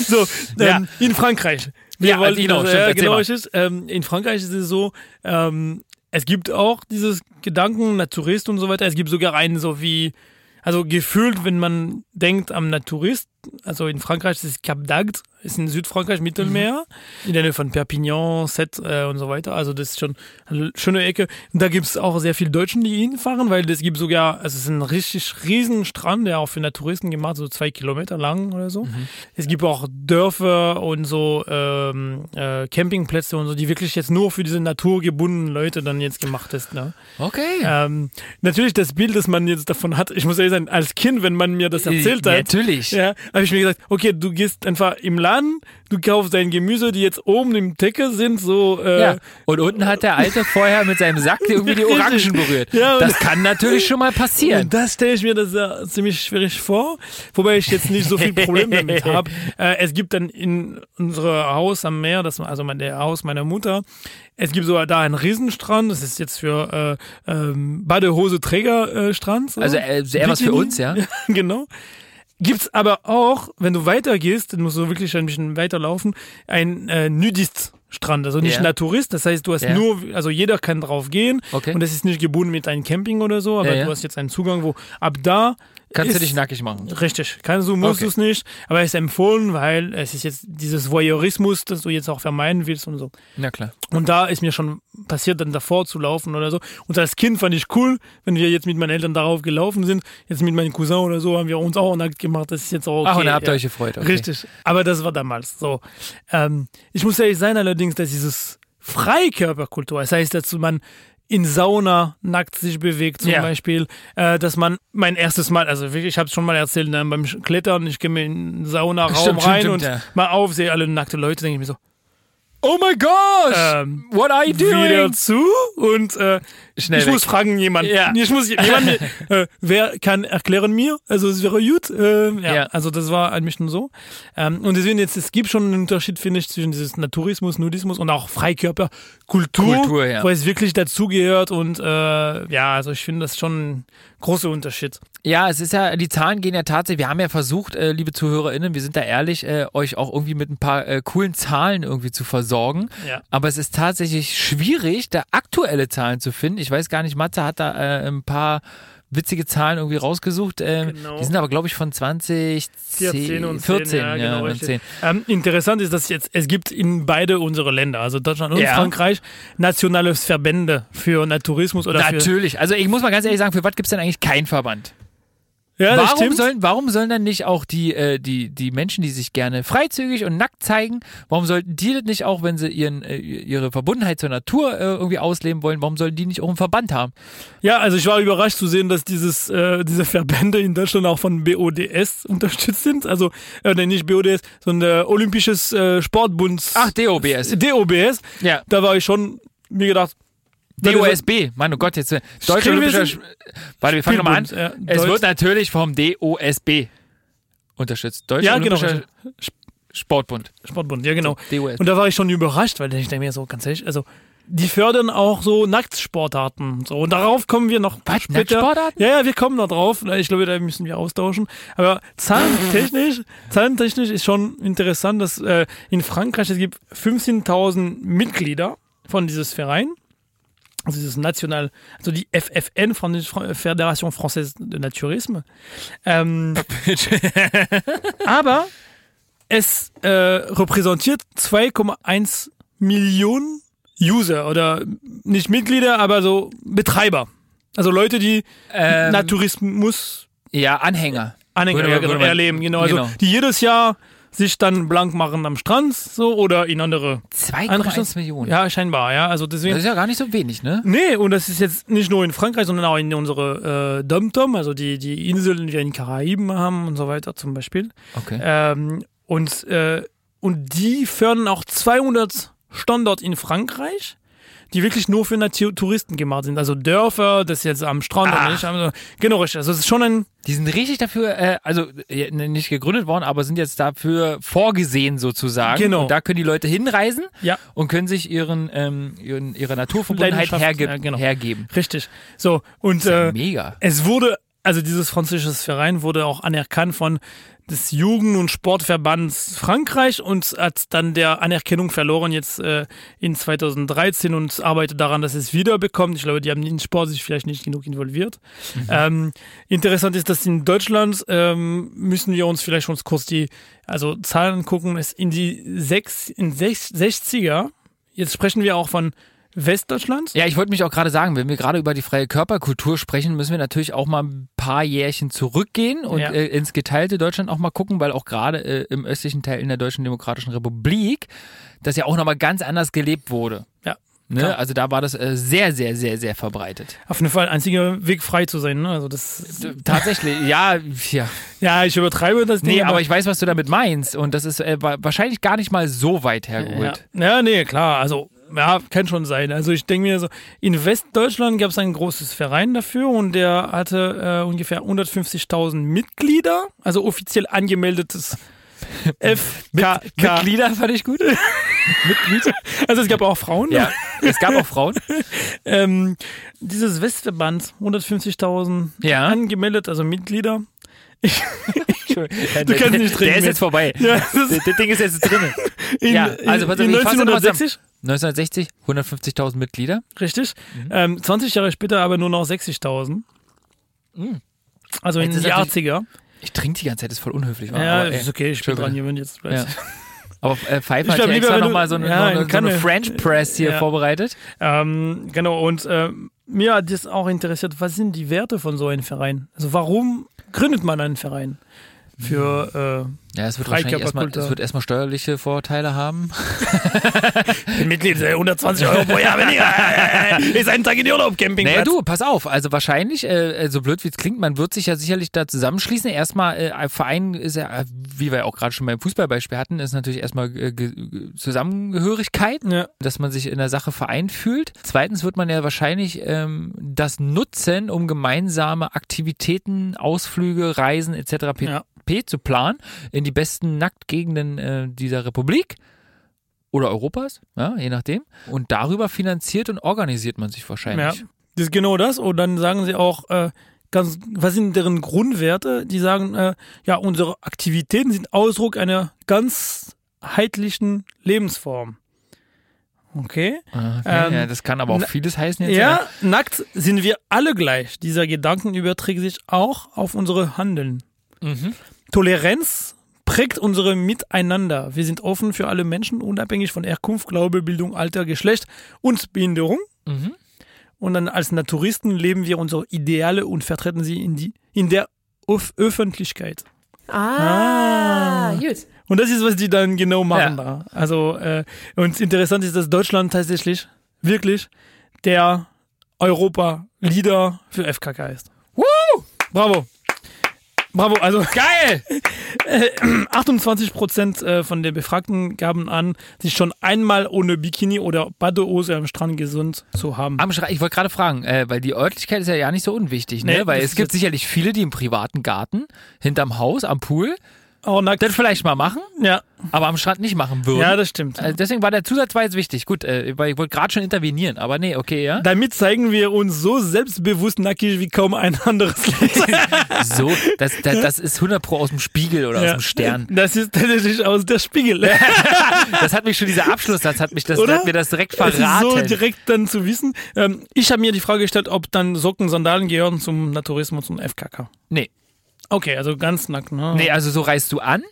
so, ähm, in Frankreich. Wir Ja, wollten genau, das, stimmt, äh, genau richtig. Ähm, in Frankreich ist es so, ähm, es gibt auch dieses Gedanken, Naturist und so weiter. Es gibt sogar einen so wie, also gefühlt, wenn man denkt am Naturist, also in Frankreich ist es Cap d'Agde, ist in Südfrankreich Mittelmeer, in der Nähe von Perpignan, Sète äh, und so weiter. Also das ist schon eine schöne Ecke. Und da gibt es auch sehr viele Deutschen, die hinfahren, weil es gibt sogar, also es ist ein richtig riesen Strand, der auch für Naturisten gemacht, so zwei Kilometer lang oder so. Es gibt auch Dörfer und so ähm, äh, Campingplätze und so, die wirklich jetzt nur für diese naturgebundenen Leute dann jetzt gemacht ist. Ne? Okay. Ähm, natürlich das Bild, das man jetzt davon hat, ich muss ehrlich sagen, als Kind, wenn man mir das erzählt hat, Natürlich. ja, habe ich mir gesagt, okay, du gehst einfach im Laden, du kaufst dein Gemüse, die jetzt oben im Decke sind, so äh, Ja. Und unten hat der Alte vorher mit seinem Sack irgendwie die Orangen berührt. Ja, das kann natürlich schon mal passieren. Und das stelle ich mir das ja ziemlich schwierig vor, wobei ich jetzt nicht so viel Problem damit habe. Äh, es gibt dann in unser Haus am Meer, das, also mein, der Haus meiner Mutter, es gibt sogar da einen Riesenstrand, das ist jetzt für äh, ähm, Badehose-Träger-Strand. Äh, so. Also äh, eher was für uns, ja? genau. Gibt's aber auch, wenn du weitergehst, dann musst du wirklich ein bisschen weiterlaufen, ein äh, Nudist-Strand, also nicht Ja. Naturist. Das heißt, du hast Ja. nur, also jeder kann drauf gehen Okay. und das ist nicht gebunden mit einem Camping oder so, aber ja. du hast jetzt einen Zugang, wo ab da Kannst du ist- dich nackig machen. Richtig, kannst du, musst Okay. du es nicht, aber es ist empfohlen, weil es ist jetzt dieses Voyeurismus, das du jetzt auch vermeiden willst und so. Na klar. Und da ist mir schon passiert, dann davor zu laufen oder so. Und als Kind fand ich cool, wenn wir jetzt mit meinen Eltern darauf gelaufen sind. Jetzt mit meinem Cousin oder so haben wir uns auch nackt gemacht. Das ist jetzt auch okay. Ach, und da habt ihr ja. euch gefreut. Okay. Richtig. Aber das war damals so. Ähm, ich muss ehrlich sein allerdings, dass dieses Freikörperkultur, das heißt, dass man in Sauna nackt sich bewegt zum Ja. Beispiel, äh, dass man mein erstes Mal, also wirklich, ich habe es schon mal erzählt, ne, beim Klettern, ich gehe mir in den Saunaraum Stimmt, stimmt, rein stimmt, und ja. mal auf, sehe alle nackte Leute, denke ich mir so, Oh my gosh! ähm, What are you wieder doing? zu und äh, Schnell ich weg. muss fragen jemand. Ja. Ich muss jemand, äh, wer kann erklären mir? Also es wäre gut. Äh, ja. Ja. Also das war ein bisschen so. Ähm, und deswegen jetzt, es gibt schon einen Unterschied, finde ich, zwischen dieses Naturismus, Nudismus und auch Freikörperkultur, Kultur, ja. wo es wirklich dazugehört. Und äh, ja, also ich finde das schon ein großer Unterschied. Ja, es ist ja, die Zahlen gehen ja tatsächlich, wir haben ja versucht, äh, liebe ZuhörerInnen, wir sind da ehrlich, äh, euch auch irgendwie mit ein paar äh, coolen Zahlen irgendwie zu versorgen. Ja. Aber es ist tatsächlich schwierig, da aktuelle Zahlen zu finden. Ich weiß gar nicht, Matze hat da äh, ein paar witzige Zahlen irgendwie rausgesucht. Ähm, Genau. Die sind aber, glaube ich, von 2014 14 und 14, 10, ja, genau, und richtig. 10. Ähm, interessant ist, dass jetzt, es gibt in beide unsere Länder, also Deutschland und Ja. Frankreich, nationale Verbände für Naturismus oder für Natürlich. Also ich muss mal ganz ehrlich sagen, für was gibt es denn eigentlich keinen Verband? Ja, das warum, stimmt. sollen, warum sollen dann nicht auch die, äh, die, die Menschen, die sich gerne freizügig und nackt zeigen, warum sollten die das nicht auch, wenn sie ihren, äh, ihre Verbundenheit zur Natur äh, irgendwie ausleben wollen, warum sollen die nicht auch einen Verband haben? Ja, also ich war überrascht zu sehen, dass dieses, äh, diese Verbände in Deutschland auch von BODS unterstützt sind. Also, äh, nicht BODS, sondern der Olympisches äh, Sportbund. Ach, DOBS. DOBS. Ja. Da war ich schon, mir gedacht, DOSB, mein oh Gott, jetzt äh, Spielwesen? Sch- Warte, wir fangen nochmal an. Ja, es Deutsch- wird natürlich vom DOSB unterstützt. Deutscher Ja, genau. Olympischer Sportbund. Sportbund, ja genau. DOSB. Und da war ich schon überrascht, weil ich denke mir so, ganz ehrlich, also die fördern auch so Nacktsportarten. So, und darauf kommen wir noch Was, später. Nacktsportarten? Ja, ja, wir kommen da drauf. Ich glaube, da müssen wir austauschen. Aber zahlentechnisch, zahlentechnisch ist schon interessant, dass äh, in Frankreich es gibt 15.000 Mitglieder von dieses Verein. Also dieses national, also die FFN, Fédération Française de Naturisme. Ähm, aber es äh, repräsentiert 2,1 Millionen User oder nicht Mitglieder, aber so Betreiber. Also Leute, die Ähm, Naturismus ja, Anhänger. Anhänger ja, genau, erleben, genau. Also genau. die jedes Jahr sich dann blank machen am Strand so oder in andere 2,1 Einrichtungen. Millionen. Ja, scheinbar, ja. Also Das deswegen. ist ja gar nicht so wenig, ne? Nee, und das ist jetzt nicht nur in Frankreich, sondern auch in unsere äh, Dom-Tom, also die, die Inseln, die wir in Karaiben haben und so weiter zum Beispiel. Okay. Ähm, und, äh, und die fördern auch 200 Standorte in Frankreich, die wirklich nur für Touristen gemacht sind. Also Dörfer, das jetzt am Strand Ah. oder nicht. Also, genau, richtig. Also es ist schon ein, Die sind richtig dafür, äh, also äh, nicht gegründet worden, aber sind jetzt dafür vorgesehen sozusagen. Genau. Und da können die Leute hinreisen ja, und können sich ihren, ähm, ihren ihre Naturverbundenheit herge ja, genau. hergeben. richtig. So, und Ja, äh, mega. es wurde, also dieses französische Verein wurde auch anerkannt von des Jugend- und Sportverbands Frankreich und hat dann der Anerkennung verloren jetzt äh, in 2013 und arbeitet daran, dass es wieder bekommt. Ich glaube, die haben in den Sport sich vielleicht nicht genug involviert. Ähm, interessant ist, dass in Deutschland ähm, müssen wir uns vielleicht schon kurz die also Zahlen gucken. Es in die sechs, in sech, 60er, jetzt sprechen wir auch von Westdeutschland. Ja, ich wollte mich auch gerade sagen, wenn wir gerade über die freie Körperkultur sprechen, müssen wir natürlich auch mal ein paar Jährchen zurückgehen und Ja. äh, ins geteilte Deutschland auch mal gucken, weil auch gerade äh, im östlichen Teil in der Deutschen Demokratischen Republik das ja auch nochmal ganz anders gelebt wurde. Ja. Ne? Also da war das äh, sehr, sehr, sehr, sehr verbreitet. Auf jeden Fall einziger Weg frei zu sein. Ne? Also das Tatsächlich, ja, ja. Ja, ich übertreibe das Nee, Ding. aber ich weiß, was du damit meinst. Und das ist äh, wa- wahrscheinlich gar nicht mal so weit ja. hergeholt. ja, nee, klar. Also, ja, kann schon sein. Also, ich denke mir so, in Westdeutschland gab es ein großes Verein dafür und der hatte äh, ungefähr 150.000 Mitglieder, also offiziell angemeldetes FKK. Mitglieder fand ich gut. Mitglieder. Also, es gab auch Frauen. ja, es gab auch Frauen. Ähm, dieses Westverband, 150.000 Ja. angemeldet, also Mitglieder. Du kannst nicht trinken Der ist jetzt vorbei. Ja, das Ding ist jetzt drin. in, ja, also pass auf, in ich fasse noch mal zusammen. 1960. 1960, 150.000 Mitglieder. Richtig. Mhm. Ähm, 20 Jahre später aber nur noch 60.000. Also in natürlich- 80er. Ich trinke die ganze Zeit, das ist voll unhöflich. Ja, aber, ey, ist okay, ich bin dran gewöhnt jetzt. Ja. Aber äh, Pfeiffer hat ja extra nochmal so eine, ja, so eine, in so eine. French Press hier Ja. vorbereitet. Ähm, genau, und ähm, mir hat das auch interessiert, was sind die Werte von so einem Verein? Also warum gründet man einen Verein für Ja, es wird wahrscheinlich erstmal, es wird erstmal steuerliche Vorteile haben. Mitglied äh, 120 Euro pro Jahr weniger. Ist ein Tag in die Urlaub Campingplatz. Naja, du, pass auf. Also wahrscheinlich, äh, so blöd wie es klingt, man wird sich ja sicherlich da zusammenschließen. Erstmal, äh, ein Verein ist ja, äh, wie wir ja auch gerade schon beim Fußballbeispiel hatten, ist natürlich erstmal äh, Ge- Ge- Zusammengehörigkeit, Ja. dass man sich in der Sache vereint fühlt. Zweitens wird man ja wahrscheinlich ähm, das nutzen, um gemeinsame Aktivitäten, Ausflüge, Reisen etc. pp. Ja. zu planen in die besten Nacktgegenden äh, dieser Republik oder Europas, ja, je nachdem. Und darüber finanziert und organisiert man sich Ja, wahrscheinlich. das ist genau das. Und dann sagen sie auch, äh, ganz, was sind deren Grundwerte? Die sagen, äh, ja, unsere Aktivitäten sind Ausdruck einer ganzheitlichen Lebensform. Okay. Okay, Ähm, ja, das kann aber auch vieles heißen jetzt. Ja, nackt sind wir alle gleich. Dieser Gedanken überträgt sich auch auf unsere Handeln. Mhm. Toleranz prägt unsere Miteinander. Wir sind offen für alle Menschen, unabhängig von Herkunft, Glaube, Bildung, Alter, Geschlecht und Behinderung. Mhm. Und dann als Naturisten leben wir unsere Ideale und vertreten sie in, die, in der Öf Öffentlichkeit. Ah, gut. Und das ist, was die dann genau machen Ja. da. Also, äh, und interessant ist, dass Deutschland tatsächlich wirklich der Europa-Leader für FKK ist. Woo! Bravo. Bravo. Also Geil! 28 Prozent äh, von den Befragten gaben an, sich schon einmal ohne Bikini oder Badehose am Strand gesund zu haben. Am Schra- ich wollte gerade fragen, äh, weil die Örtlichkeit ist ja ja nicht so unwichtig, ne? Nee, weil es gibt sicherlich viele, die im privaten Garten, hinterm Haus, am Pool, Nackt. das vielleicht mal machen, Ja. aber am Strand nicht machen würden. ja, das stimmt. also deswegen war der Zusatz war jetzt wichtig. Gut, äh, weil ich wollte gerade schon intervenieren, aber nee, okay, ja. Damit zeigen wir uns so selbstbewusst nackig wie kaum ein anderes Land. So, das, das, das ist 100 Pro aus dem Spiegel oder aus dem Stern. Das ist tatsächlich aus der Spiegel. Das hat mich schon, dieser Abschlusssatz hat mich das, Oder? hat mir das direkt Es verraten. ist so direkt dann zu wissen. Ähm, ich habe mir die Frage gestellt, ob dann Socken, Sandalen gehören zum Naturismus und FKK. nee, Okay, also ganz nackt. Ne? nee, also so reißt du an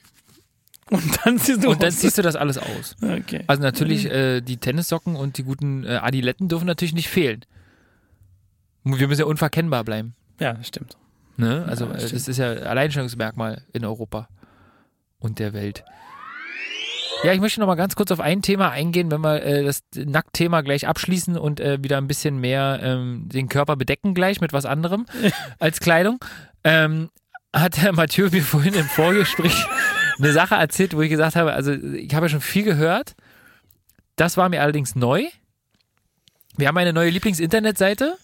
Und dann siehst du und dann ziehst du das alles aus. Okay. Also natürlich, äh, die Tennissocken und die guten äh, Adiletten dürfen natürlich nicht fehlen. Wir müssen ja unverkennbar bleiben. Ja, stimmt. Ne? Also äh, stimmt. das ist ja Alleinstellungsmerkmal in Europa und der Welt. Ja, ich möchte noch mal ganz kurz auf ein Thema eingehen, wenn wir äh, das Nacktthema gleich abschließen und äh, wieder ein bisschen mehr ähm, den Körper bedecken gleich mit was anderem als Kleidung. Ähm, hat Herr Mathieu mir vorhin im Vorgespräch eine Sache erzählt, wo ich gesagt habe, also ich habe ja schon viel gehört. Das war mir allerdings neu. Wir haben eine neue Lieblings-Internetseite.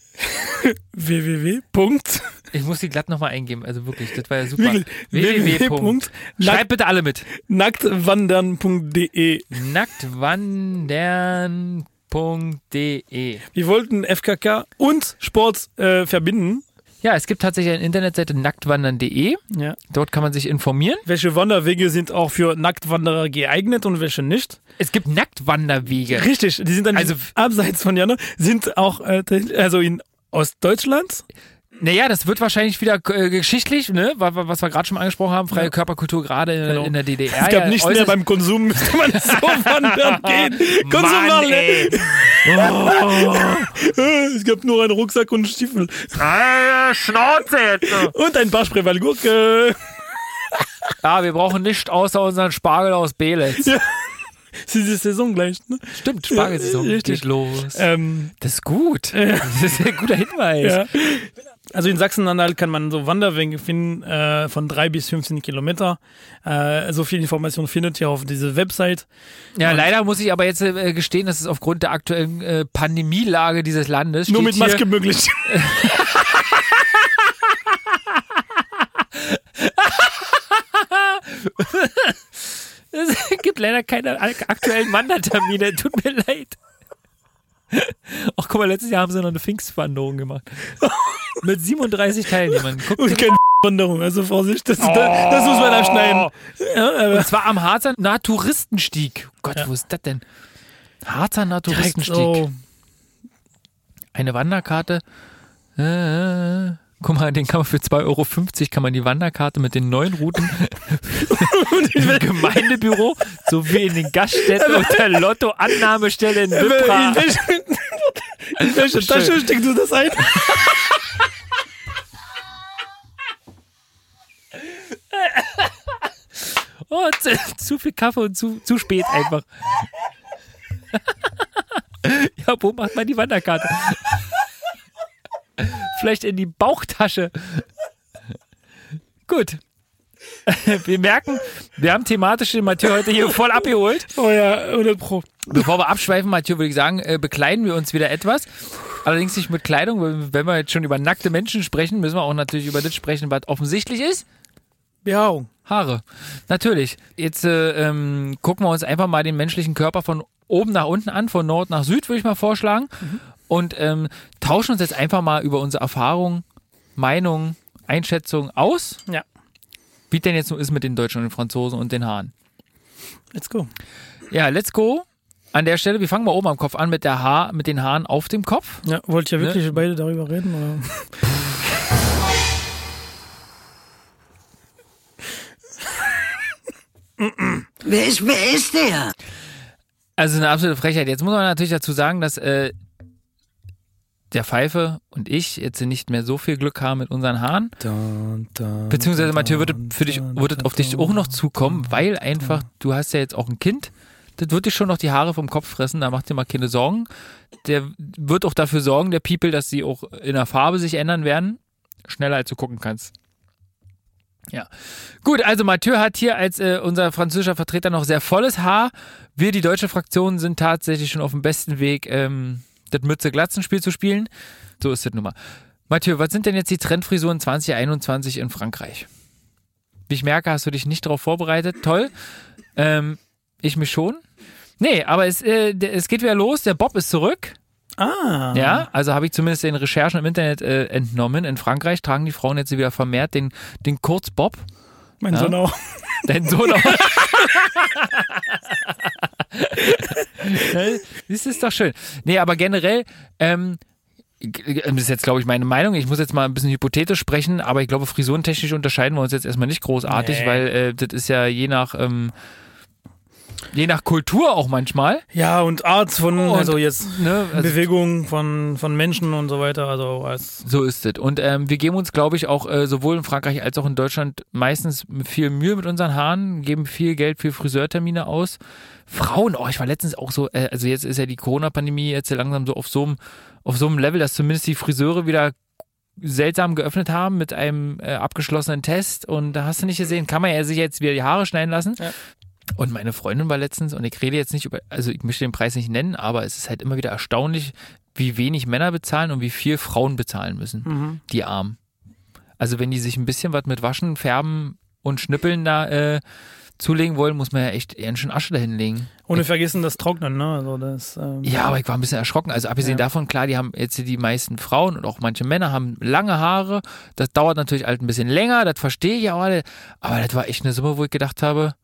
www. Ich muss die glatt nochmal eingeben, also wirklich, das war ja super. Www. Punkt. Schreibt bitte alle mit. Nacktwandern.de. Nacktwandern.de Wir wollten FKK und Sport äh, verbinden. Ja, es gibt tatsächlich eine Internetseite nacktwandern.de. Ja. Dort kann man sich informieren. Welche Wanderwege sind auch für Nacktwanderer geeignet und welche nicht? Es gibt Nacktwanderwege. Richtig, die sind dann Also- abseits von Jana, sind auch äh, also in Ostdeutschland. Naja, das wird wahrscheinlich wieder äh, geschichtlich, ne? wa- wa- was wir gerade schon mal angesprochen haben, freie Körperkultur gerade in, Genau. in der DDR. Es gab ja, nichts mehr beim Konsum, müsste man so wandern gehen. Konsum Mann, war leer. ey. Es gab nur einen Rucksack und Stiefel. Ah, Schnauze jetzt. Und ein paar Spreewaldgurke. Ja, wir brauchen nicht außer unseren Spargel aus Belitz. Ja. Es ist die Saison gleich, ne? Stimmt, Spargelsaison Ja, richtig. geht los. Ähm, Das ist gut. Das ist ein guter Hinweis. ja. Also in Sachsen-Anhalt kann man so Wanderwege finden äh, von drei bis 15 Kilometer. Äh, so viel Information findet ihr auf dieser Website. Ja, leider muss ich aber jetzt äh, gestehen, dass es aufgrund der aktuellen äh, Pandemielage dieses Landes Nur mit hier- Maske möglich. Es gibt leider keine ak- aktuellen Wandertermine. Tut mir leid. Ach, guck mal, letztes Jahr haben sie noch eine Pfingstwanderung gemacht. Mit 37 Teilnehmern. Guck, Und keine Wanderung, also Vorsicht, das, das, das muss man abschneiden. Ja, und zwar am Harzer Naturistenstieg. Gott, wo ist das denn? Harzer direkt Naturistenstieg. so. Eine Wanderkarte. Äh, guck mal, den kann man für 2,50 Euro kann man die Wanderkarte mit den neuen Routen im Gemeindebüro sowie in den Gaststätten und der Lottoannahmestelle in In Wippra. welche, in welche Tasche steckst du das ein? Oh, zu, zu viel Kaffee und zu, zu spät einfach. ja, wo macht man die Wanderkarte? Vielleicht in die Bauchtasche. Gut. Wir merken, wir haben thematisch den Mathieu heute hier voll abgeholt. Oh ja, 100 Pro. Bevor wir abschweifen, Mathieu, würde ich sagen, äh, bekleiden wir uns wieder etwas. Allerdings nicht mit Kleidung, weil wenn wir jetzt schon über nackte Menschen sprechen, müssen wir auch natürlich über das sprechen, was offensichtlich ist. Behaarung. Haare. Natürlich. Jetzt äh, ähm, gucken wir uns einfach mal den menschlichen Körper von oben nach unten an, von Nord nach Süd, würde ich mal vorschlagen. Und ähm, tauschen uns jetzt einfach mal über unsere Erfahrungen, Meinungen, Einschätzungen aus. Ja. Wie denn jetzt so ist mit den Deutschen und den Franzosen und den Haaren. Let's go. Ja, let's go. An der Stelle, wir fangen mal oben am Kopf an mit, der Haar, mit den Haaren auf dem Kopf. Ja, wollt ihr Ne? wirklich beide darüber reden? Oder? Wer ist, wer ist der? Also eine absolute Frechheit. Jetzt muss man natürlich dazu sagen, dass äh, der Pfeife und ich jetzt nicht mehr so viel Glück haben mit unseren Haaren. Beziehungsweise, Mathieu, wird es für dich, wird es auf dich auch noch zukommen, weil einfach, du hast ja jetzt auch ein Kind. Das wird dich schon noch die Haare vom Kopf fressen, da mach dir mal keine Sorgen. Der wird auch dafür sorgen, der People, dass sie auch in der Farbe sich ändern werden. Schneller als du gucken kannst. Ja. Gut, also Mathieu hat hier als äh, unser französischer Vertreter noch sehr volles Haar. Wir, die deutsche Fraktion, sind tatsächlich schon auf dem besten Weg, ähm, das Mütze-Glatzen-Spiel zu spielen. So ist das nun mal. Mathieu, was sind denn jetzt die Trendfrisuren 2021 in Frankreich? Wie ich merke, hast du dich nicht darauf vorbereitet. Toll. Ähm, ich mich schon. Nee, aber es, äh, es geht wieder los. Der Bob ist zurück. Ah. Ja, also habe ich zumindest den Recherchen im Internet äh, entnommen. In Frankreich tragen die Frauen jetzt wieder vermehrt den, den Kurzbob. Mein Ja. Sohn auch. Dein Sohn auch. das ist doch schön. Nee, aber generell, ähm, das ist jetzt, glaube ich, meine Meinung. Ich muss jetzt mal ein bisschen hypothetisch sprechen, aber ich glaube, frisurentechnisch unterscheiden wir uns jetzt erstmal nicht großartig, Nee. weil äh, das ist ja je nach, ähm, je nach Kultur auch manchmal. Ja, und Art von, Und, also jetzt Ne? Also, Bewegung von, von Menschen und so weiter. Also als So ist es. Und ähm, wir geben uns, glaube ich, auch äh, sowohl in Frankreich als auch in Deutschland meistens viel Mühe mit unseren Haaren, geben viel Geld für Friseurtermine aus. Frauen, oh, ich war letztens auch so, äh, also jetzt ist ja die Corona-Pandemie jetzt ja langsam so auf so einem auf so einem Level, dass zumindest die Friseure wieder seltsam geöffnet haben mit einem äh, abgeschlossenen Test und da hast du nicht gesehen, kann man ja sich jetzt wieder die Haare schneiden lassen. Ja. Und meine Freundin war letztens, und ich rede jetzt nicht über, also ich möchte den Preis nicht nennen, aber es ist halt immer wieder erstaunlich, wie wenig Männer bezahlen und wie viel Frauen bezahlen müssen, Mhm. die Armen. Also wenn die sich ein bisschen was mit Waschen, Färben und Schnippeln da äh, zulegen wollen, muss man ja echt eher schon Asche dahinlegen. ohne vergessen das Trocknen, ne? Also das, ähm, Ja, aber ich war ein bisschen erschrocken. Also abgesehen Ja. davon, klar, die haben jetzt die meisten Frauen und auch manche Männer haben lange Haare. Das dauert natürlich halt ein bisschen länger, das verstehe ich auch alle. Aber das war echt eine Summe, wo ich gedacht habe,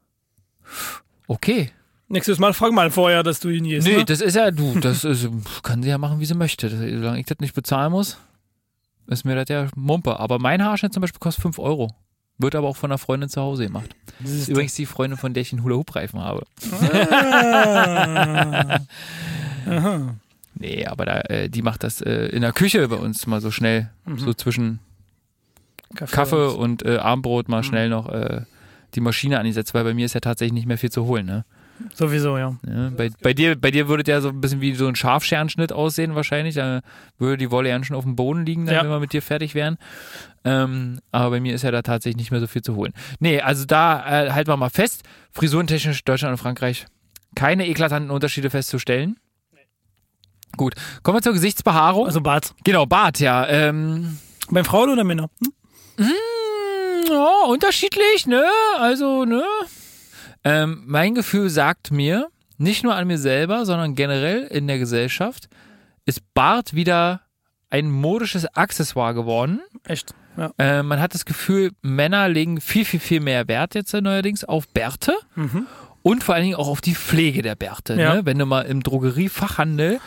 okay. Nächstes Mal frag mal vorher, dass du ihn gehst. Nee, ne? das ist ja, du, das ist, kann sie ja machen, wie sie möchte. Solange ich das nicht bezahlen muss, ist mir das ja Mumpe. Aber mein Haarschnitt zum Beispiel kostet 5 Euro. Wird aber auch von einer Freundin zu Hause gemacht. Das ist übrigens die Freundin, von der ich einen Hula-Hoop-Reifen habe. Ah. Aha. Nee, aber da, äh, die macht das äh, in der Küche bei uns mal so schnell. So zwischen Kaffee und äh, Abendbrot mal schnell noch äh, die Maschine angesetzt, weil bei mir ist ja tatsächlich nicht mehr viel zu holen. Ne? Sowieso, ja. Ja, bei, bei, dir, bei dir würde ja so ein bisschen wie so ein Scharfscherenschnitt aussehen wahrscheinlich. Da würde die Wolle ja schon auf dem Boden liegen, dann, Ja. wenn wir mit dir fertig wären. Ähm, aber bei mir ist ja da tatsächlich nicht mehr so viel zu holen. Nee, also da äh, halten wir mal fest, frisurentechnisch Deutschland und Frankreich keine eklatanten Unterschiede festzustellen. Gut, kommen wir zur Gesichtsbehaarung. Also Bart. genau, Bart, ja. Ähm, Bei Frauen oder Männern? Hm? Ja, unterschiedlich, ne? Also, ne? Ähm, mein Gefühl sagt mir, nicht nur an mir selber, sondern generell in der Gesellschaft, ist Bart wieder ein modisches Accessoire geworden. Echt? Ja. Äh, man hat das Gefühl, Männer legen viel, viel, viel mehr Wert jetzt neuerdings auf Bärte und vor allen Dingen auch auf die Pflege der Bärte. Ja. Ne? Wenn du mal im Drogeriefachhandel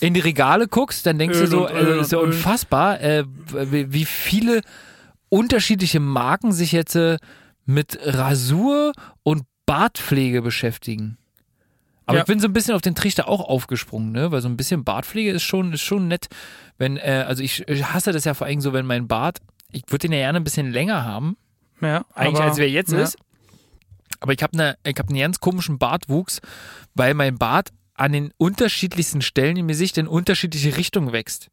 in die Regale guckst, dann denkst Öl du so, äh, ist ja unfassbar, äh, wie viele unterschiedliche Marken sich jetzt äh, mit Rasur und Bartpflege beschäftigen. Aber Ja. ich bin so ein bisschen auf den Trichter auch aufgesprungen, ne? Weil so ein bisschen Bartpflege ist schon, ist schon nett. Wenn, äh, also ich, ich hasse das ja vor allem so, wenn mein Bart, ich würde den ja gerne ein bisschen länger haben, Ja, eigentlich aber- als wer jetzt ja. ist. Aber ich habe ne, ich hab einen ganz komischen Bartwuchs, weil mein Bart an den unterschiedlichsten Stellen im Gesicht in unterschiedliche Richtungen wächst.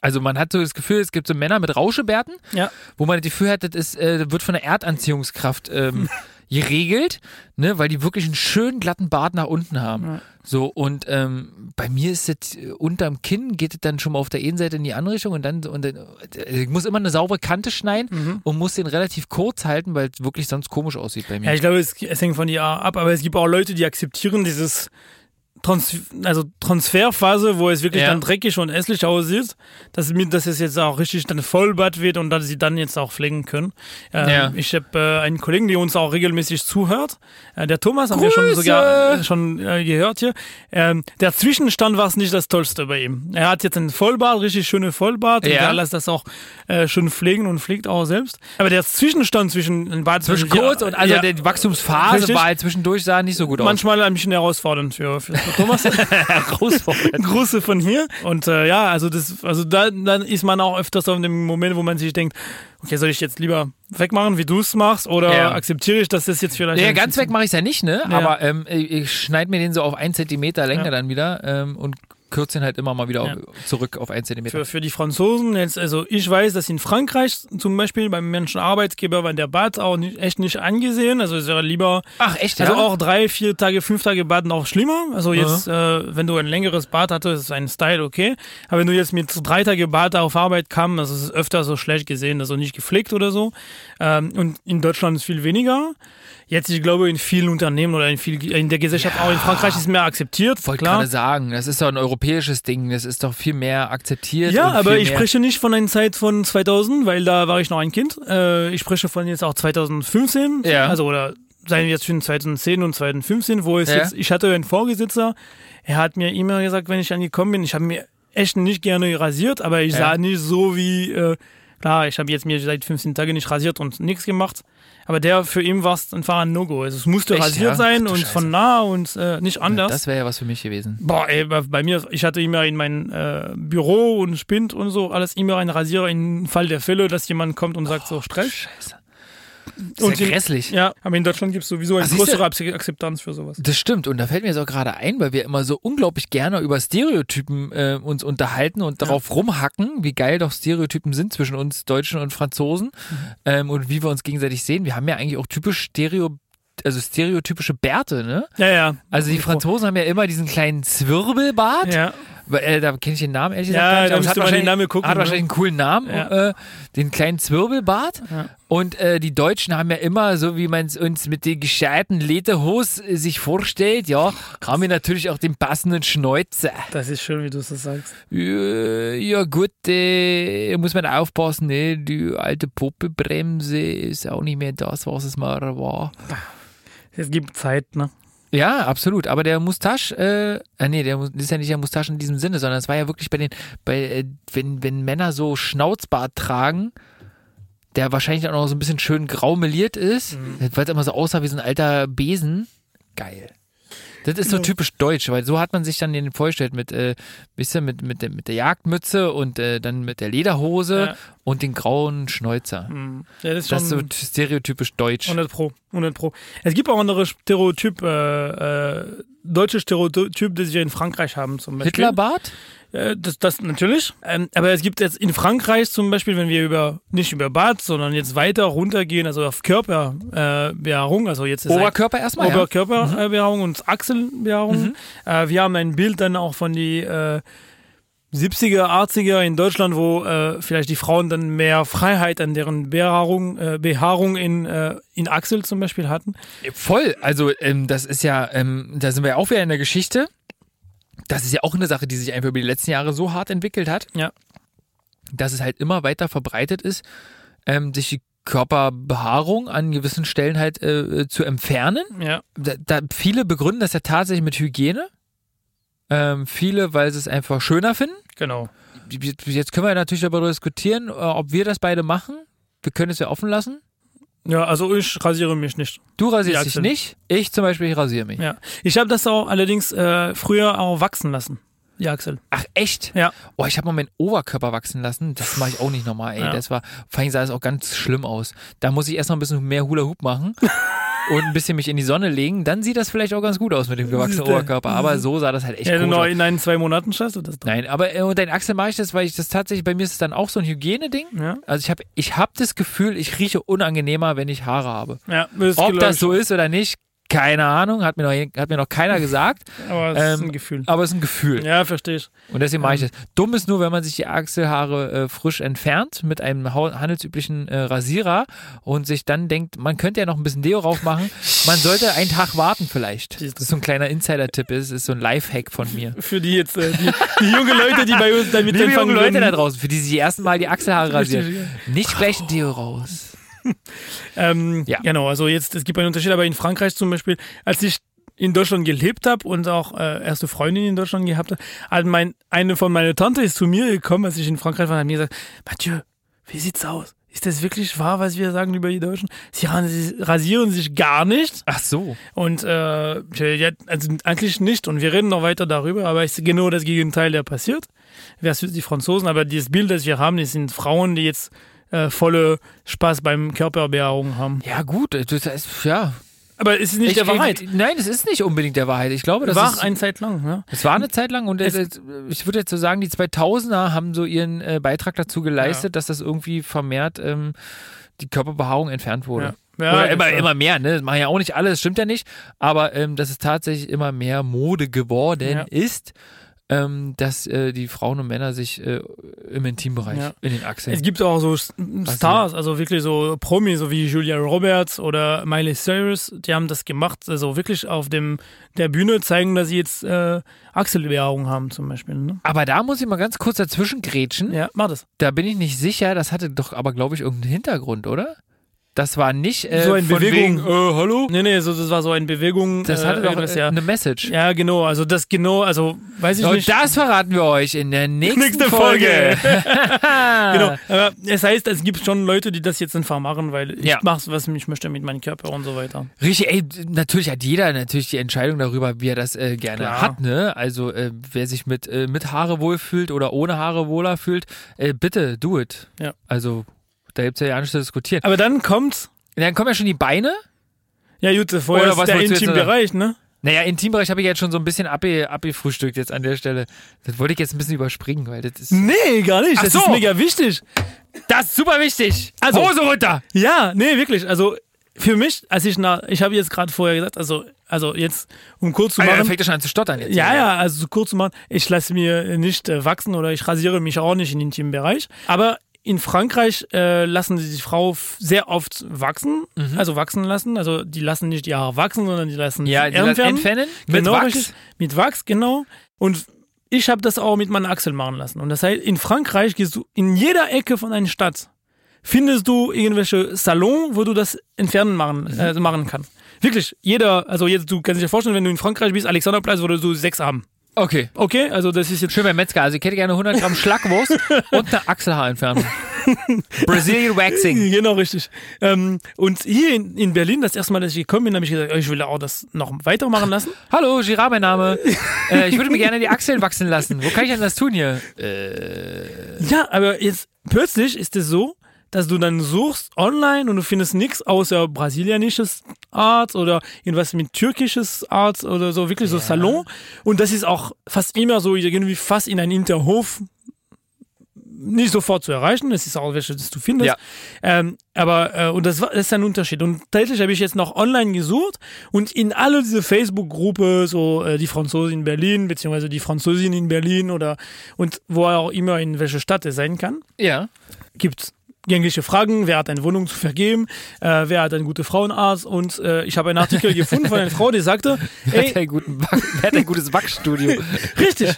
Also man hat so das Gefühl, es gibt so Männer mit Rauschebärten, Ja. wo man das Gefühl hat, das ist, äh, wird von der Erdanziehungskraft ähm, geregelt, ne, weil die wirklich einen schönen glatten Bart nach unten haben. So, und ähm, bei mir ist das äh, unterm Kinn, geht es dann schon mal auf der einen Seite in die andere Richtung und dann, und dann äh, ich muss immer eine saubere Kante schneiden und muss den relativ kurz halten, weil es wirklich sonst komisch aussieht bei mir. Ja, ich glaube, es, es hängt von dir ab, aber es gibt auch Leute, die akzeptieren dieses Trans also Transferphase, wo es wirklich Ja. dann dreckig und hässlich aussieht, dass, dass es jetzt auch richtig dann Vollbad wird und dass sie dann jetzt auch pflegen können. Ähm, Ja. Ich habe äh, einen Kollegen, der uns auch regelmäßig zuhört. Äh, der Thomas haben wir schon sogar äh, schon äh, gehört hier. Ähm, der Zwischenstand war es nicht das Tollste bei ihm. Er hat jetzt einen Vollbart, richtig schöne Vollbart. Und Ja. er lässt das auch äh, schön pflegen und pflegt auch selbst. Aber der Zwischenstand zwischen den Bart Zwischen kurz und also ja, die Wachstumsphase Richtig. war halt zwischendurch sah nicht so gut aus. manchmal ein bisschen herausfordernd für, für Thomas. Grüße von hier. Und äh, ja, also das, also da, dann ist man auch öfters auf dem Moment, wo man sich denkt, okay, soll ich jetzt lieber wegmachen, wie du es machst, oder Ja. akzeptiere ich, dass das jetzt vielleicht. Ja, ein ganz weg mache ich es ja nicht, ne? Ja. Aber ähm, ich, ich schneide mir den so auf einen Zentimeter Länge Ja. dann wieder ähm, und kürze ihn halt immer mal wieder Ja. zurück auf einen Zentimeter. Für, für die Franzosen jetzt, also ich weiß, dass in Frankreich zum Beispiel beim Menschen Arbeitgeber war der Bad auch nicht, echt nicht angesehen. Also es wäre lieber Ach, echt, Also ja? auch drei, vier Tage, fünf Tage Bad noch schlimmer. Also jetzt, äh, wenn du ein längeres Bad hattest, ist ein Style okay. Aber wenn du jetzt mit drei Tage Bad auf Arbeit kam, das ist öfter so schlecht gesehen, also nicht gepflegt oder so. Ähm, und in Deutschland ist viel weniger. Jetzt, ich glaube, in vielen Unternehmen oder in, viel, in der Gesellschaft, auch in Frankreich, ist mehr akzeptiert. Wollte klar. gerade sagen, das ist doch ein europäisches Ding, das ist doch viel mehr akzeptiert. Ja, aber ich spreche nicht von einer Zeit von 2000, weil da war ich noch ein Kind. Äh, ich spreche von jetzt auch 2015. Ja. Also, oder seien wir jetzt zwischen 2010 und 2015, wo es Ja. jetzt, ich hatte einen Vorgesetzter, er hat mir immer gesagt, wenn ich angekommen bin, ich habe mir echt nicht gerne rasiert, aber ich Ja. sah nicht so wie, äh, klar, ich habe jetzt mir seit 15 Tagen nicht rasiert und nichts gemacht. Aber der, für ihn war es einfach ein No-Go. Also es musste Echt, rasiert ja? sein Ach und Scheiße. von nah und äh, nicht anders. Das wäre ja was für mich gewesen. Boah, ey, bei, mir, ich hatte immer in mein äh, Büro und Spind und so, alles immer ein Rasierer im Fall der Fälle, dass jemand kommt und sagt so Stress. Scheiße. Das Und ja in- grässlich. Ja, aber in Deutschland gibt es sowieso eine siehste- größere Akze- Akzeptanz für sowas. Das stimmt und da fällt mir jetzt auch gerade ein, weil wir immer so unglaublich gerne über Stereotypen äh, uns unterhalten und darauf rumhacken, wie geil doch Stereotypen sind zwischen uns Deutschen und Franzosen ähm, und wie wir uns gegenseitig sehen. Wir haben ja eigentlich auch typisch Stereo, also stereotypische Bärte, ne? Ja, ja. Also die Franzosen haben ja immer diesen kleinen Zwirbelbart. Ja, Äh, da kenne ich den Namen ehrlich gesagt Ja, gar nicht. da aber müsste man den wahrscheinlich- Namen gucken, Hat ne? wahrscheinlich einen coolen Namen, Ja. äh, den kleinen Zwirbelbart. Ja. Und äh, die Deutschen haben ja immer, so wie man es uns mit den gescheiten Lederhose äh, sich vorstellt, ja, haben wir natürlich auch den passenden Schnäuzer. das ist schön, wie du es so sagst. Ja, ja gut, äh, muss man aufpassen, ne? Die alte Puppebremse ist auch nicht mehr das, was es mal war. Es gibt Zeit, ne? Ja, absolut. Aber der Mustache, äh, ah, nee, der ist ja nicht der Mustache in diesem Sinne, sondern es war ja wirklich bei den, bei, äh, wenn, wenn Männer so Schnauzbart tragen, der wahrscheinlich auch noch so ein bisschen schön grau meliert ist, weil es immer so aussah wie so ein alter Besen. Geil. Das ist so typisch deutsch, weil so hat man sich dann den vorgestellt mit, äh, bisschen mit, mit, der, mit der Jagdmütze und äh, dann mit der Lederhose Ja. Und den grauen Schnäuzer. Hm. Ja, das ist Das ist so stereotypisch deutsch. 100 Pro. 100 Pro. Es gibt auch andere Stereotyp, äh, äh, deutsche Stereotyp, die sie in Frankreich haben zum Beispiel. Hitlerbart? Äh, das, das natürlich. Ähm, aber es gibt jetzt in Frankreich zum Beispiel, wenn wir über, nicht über Bad, sondern jetzt weiter runtergehen, also auf Körperbehaarung, Behaarung, also jetzt Oberkörper erstmal, ja. Oberkörperbehaarung und Achselbehaarung. Äh, wir haben ein Bild dann auch von die äh, 70er, 80er in Deutschland, wo äh, vielleicht die Frauen dann mehr Freiheit an deren Behaarung, äh, Behaarung in, äh, in Achsel zum Beispiel hatten. Voll. Also, ähm, das ist ja, ähm, da sind wir ja auch wieder in der Geschichte. Das ist ja auch eine Sache, die sich einfach über die letzten Jahre so hart entwickelt hat, Ja. dass es halt immer weiter verbreitet ist, ähm, sich die Körperbehaarung an gewissen Stellen halt äh, zu entfernen. Ja. Da, da, viele begründen das ja tatsächlich mit Hygiene. Ähm, viele, weil sie es einfach schöner finden. Genau. Jetzt können wir natürlich darüber diskutieren, äh, ob wir das beide machen. Wir können es ja offen lassen. Ja, also ich rasiere mich nicht. Du rasierst dich nicht. Ich zum Beispiel, ich rasiere mich. Ja. Ich habe das auch allerdings äh, früher auch wachsen lassen. Die Achsel. Ach, echt? Ja. Oh, ich habe mal meinen Oberkörper wachsen lassen. Das mache ich auch nicht nochmal, ey. Ja. Das war, vor allem sah es auch ganz schlimm aus. Da muss ich erst noch ein bisschen mehr Hula Hoop machen. und ein bisschen mich in die Sonne legen, dann sieht das vielleicht auch ganz gut aus mit dem gewachsenen. Oberkörper. Aber so sah das halt echt Ja, komisch genau, aus. in ein, zwei Monaten schaffst du das doch. Nein, aber äh, und dein Achsel mache ich das, weil ich das tatsächlich, bei mir ist es dann auch so ein Hygieneding. Ja. Also ich habe ich hab das Gefühl, ich rieche unangenehmer, wenn ich Haare habe. Ja, Ob das so ist oder nicht, keine Ahnung, hat mir noch, hat mir noch keiner gesagt. Aber es ist Ähm, ein Gefühl. Aber es ist ein Gefühl. Ja, verstehe ich. Und deswegen mache ich das. Dumm ist nur, wenn man sich die Achselhaare äh, frisch entfernt mit einem handelsüblichen äh, Rasierer und sich dann denkt, man könnte ja noch ein bisschen Deo drauf machen. Man sollte einen Tag warten vielleicht. Das ist so ein kleiner Insider-Tipp, ist, ist so ein Lifehack von mir. Für die jetzt, äh, die, die junge Leute, die bei uns damit Liebe junge Leute da draußen, für die sich ersten Mal die Achselhaare rasieren. Nicht gleich ein Deo raus. Ähm, Ja. Genau, also jetzt, es gibt einen Unterschied, aber in Frankreich zum Beispiel, als ich in Deutschland gelebt habe und auch äh, erste Freundin in Deutschland gehabt habe, hat mein, eine von meiner Tante ist zu mir gekommen, als ich in Frankreich war, und hat mir gesagt, Mathieu, wie sieht's aus? Ist das wirklich wahr, was wir sagen über die Deutschen? Sie ras- rasieren sich gar nicht. Ach so. Und äh, ja, also eigentlich nicht. Und wir reden noch weiter darüber, aber es ist genau das Gegenteil, der passiert. Versus die Franzosen. Aber dieses Bild, das wir haben, das sind Frauen, die jetzt äh, volle Spaß beim Körperbehaarung haben. Ja, gut. Das ist, ja. Aber es ist nicht Ich- der Wahrheit. Nein, es ist nicht unbedingt der Wahrheit. Ich glaube, das war ist, eine Zeit lang. ne? Ja. Es war eine Zeit lang und Es- es, ich würde jetzt so sagen, die 2000er haben so ihren äh, Beitrag dazu geleistet, dass das irgendwie vermehrt ähm, die Körperbehaarung entfernt wurde. Ja. Ja, Oder immer, war- immer mehr, ne? Das machen ja auch nicht alle, das stimmt ja nicht. Aber ähm, dass es tatsächlich immer mehr Mode geworden Ja. ist, ähm, dass äh, die Frauen und Männer sich äh, im Intimbereich Ja. in den Achseln. Es gibt auch so Stars, also wirklich so Promis, so wie Julia Roberts oder Miley Cyrus, die haben das gemacht, also wirklich auf dem der Bühne zeigen, dass sie jetzt äh, Achselbehaarung haben zum Beispiel. Ne? Aber da muss ich mal ganz kurz dazwischen grätschen. Ja, mach das. Da bin ich nicht sicher, das hatte doch aber, glaube ich, irgendeinen Hintergrund, oder? Das war nicht äh, So von Bewegung. Wegen, äh, hallo? Nee, nee, so, das war so eine Bewegung. Das äh, hatte doch irgendwas, äh, ja. eine Message. Ja, genau, also das genau, also weiß ich Und nicht. das verraten wir euch in der nächsten Nächste Folge. Folge. genau. Aber es heißt, es gibt schon Leute, die das jetzt einfach machen, weil ich Ja. mach's, was ich möchte mit meinem Körper und so weiter. Richtig, ey, natürlich hat jeder natürlich die Entscheidung darüber, wie er das äh, gerne Klar. hat, ne? Also äh, wer sich mit, äh, mit Haare wohlfühlt oder ohne Haare wohler fühlt, äh, bitte, do it. Ja. Also, da gibt's ja ja nichts zu diskutieren. Aber dann kommt, Dann kommen ja schon die Beine. ja gut, vorher Oder ist was der Intimbereich, ne? Naja, Intimbereich habe ich jetzt schon so ein bisschen abge, abgefrühstückt jetzt an der Stelle. Das wollte ich jetzt ein bisschen überspringen, weil das ist, Nee, gar nicht. Ach das so. ist mega wichtig. das ist super wichtig. Also- Hose runter. Ja, nee, wirklich. Also für mich, als ich nach, ich habe jetzt gerade vorher gesagt, also, also jetzt, um kurz zu machen. fängt er schon an zu stottern jetzt. Ja, ja, also so kurz zu machen, ich lasse mir nicht äh, wachsen oder ich rasiere mich auch nicht in den intimen Bereich. Aber in Frankreich äh, lassen sie die Frau sehr oft wachsen, also wachsen lassen. Also die lassen nicht die Haare wachsen, sondern die lassen Mhm. Ja, sie entfernen. entfernen mit genau, Wachs. richtig. Mit Wachs, genau. Und ich habe das auch mit meinen Achseln machen lassen. Und das heißt, in Frankreich gehst du in jeder Ecke von einer Stadt, findest du irgendwelche Salon, wo du das entfernen machen, Mhm. äh, machen kannst. Wirklich, jeder, also jetzt, du kannst dir vorstellen, wenn du in Frankreich bist, Alexanderplatz, würdest du sechs haben. Okay. Okay, also das ist jetzt Schön beim Metzger. Also ich hätte gerne 100 Gramm Schlackwurst und eine Achselhaarentfernung. Brazilian Waxing. Genau, richtig. Ähm, und hier in, in Berlin, das erste Mal, dass ich gekommen bin, habe ich gesagt, oh, ich will auch das noch weitermachen lassen. Hallo, Girard, mein Name. Äh, ich würde mir gerne die Achseln wachsen lassen. Wo kann ich denn das tun hier? Ja, aber jetzt plötzlich ist es so, dass du dann suchst online und du findest nichts außer brasilianisches Arzt oder irgendwas mit türkisches Arzt oder so, wirklich so Salon. Und das ist auch fast immer so irgendwie fast in ein Interhof nicht sofort zu erreichen. Es ist auch welche, das du findest. Ja. Ähm, aber, äh, und das, war, das ist ein Unterschied. Und tatsächlich habe ich jetzt noch online gesucht und in alle diese Facebook-Gruppe, so äh, die Franzosin in Berlin, beziehungsweise die Französin in Berlin oder und wo auch immer in welcher Stadt es sein kann, Ja. gibt gängliche Fragen, wer hat eine Wohnung zu vergeben, äh, wer hat einen guten Frauenarzt und äh, ich habe einen Artikel gefunden von einer Frau, die sagte, Wer hat ey, ein, guten Wach- wer hat ein gutes Wachsstudio? richtig,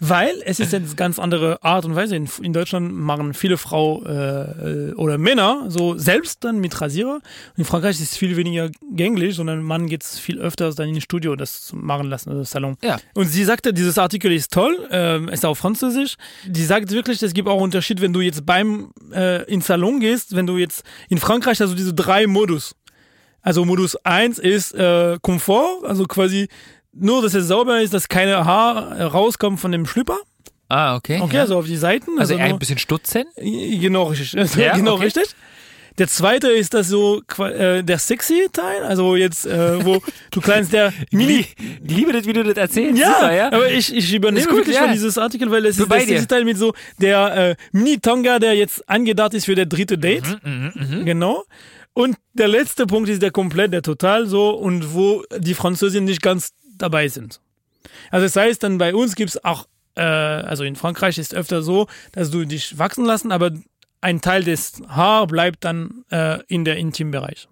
weil es ist jetzt ganz andere Art und Weise. In, in Deutschland machen viele Frauen äh, oder Männer so selbst dann mit Rasierer. In Frankreich ist es viel weniger gänglich, sondern man geht viel öfters dann in ein Studio das machen lassen, also Salon. Ja. Und sie sagte, dieses Artikel ist toll, ähm, ist auf Französisch. Die sagt wirklich, es gibt auch einen Unterschied, wenn du jetzt beim äh, in Salon gehst, wenn du jetzt in Frankreich also diese drei Modus. Also Modus 1 ist äh, Komfort, also quasi nur, dass es sauber ist, dass keine Haar äh, rauskommt von dem Schlüpper. Ah, okay. Okay, ja. also auf die Seiten. also Also, eher ein bisschen stutzen. genau richtig. Also, Ja, genau okay. richtig. Der zweite ist das so äh, der sexy Teil, also jetzt, äh, wo du kleinst der Mini. Ich liebe das, wie du das erzählst. Ja, Super, ja. aber ich, ich übernehme gut, wirklich ja. von dieses Artikel, weil es ist der sexy Teil mit so der äh, Mini-Tonga, der jetzt angedacht ist für der dritte Date. Mhm, Genau. Und der letzte Punkt ist der komplett, der total so und wo die Französinnen nicht ganz dabei sind. Also das heißt dann bei uns gibt es auch, äh, also in Frankreich ist öfter so, dass du dich wachsen lassen, aber ein Teil des Haar bleibt dann äh, in der Intimbereich.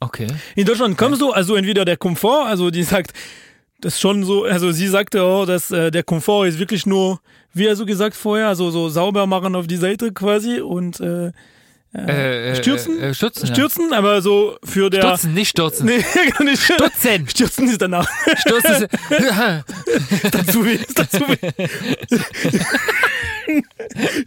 Okay. In Deutschland kommst du, also entweder der Komfort, also die sagt, das ist schon so, also sie sagte auch, dass äh, der Komfort ist wirklich nur, wie er so gesagt vorher, also so sauber machen auf die Seite quasi und äh, Äh, äh, Stürzen? Äh, stürzen. ja. stürzen, aber so für der. Stürzen, nicht stürzen. Nee, nicht. Stutzen. Stürzen ist danach. Stürzen. ist- dazu weh, ist dazu weh.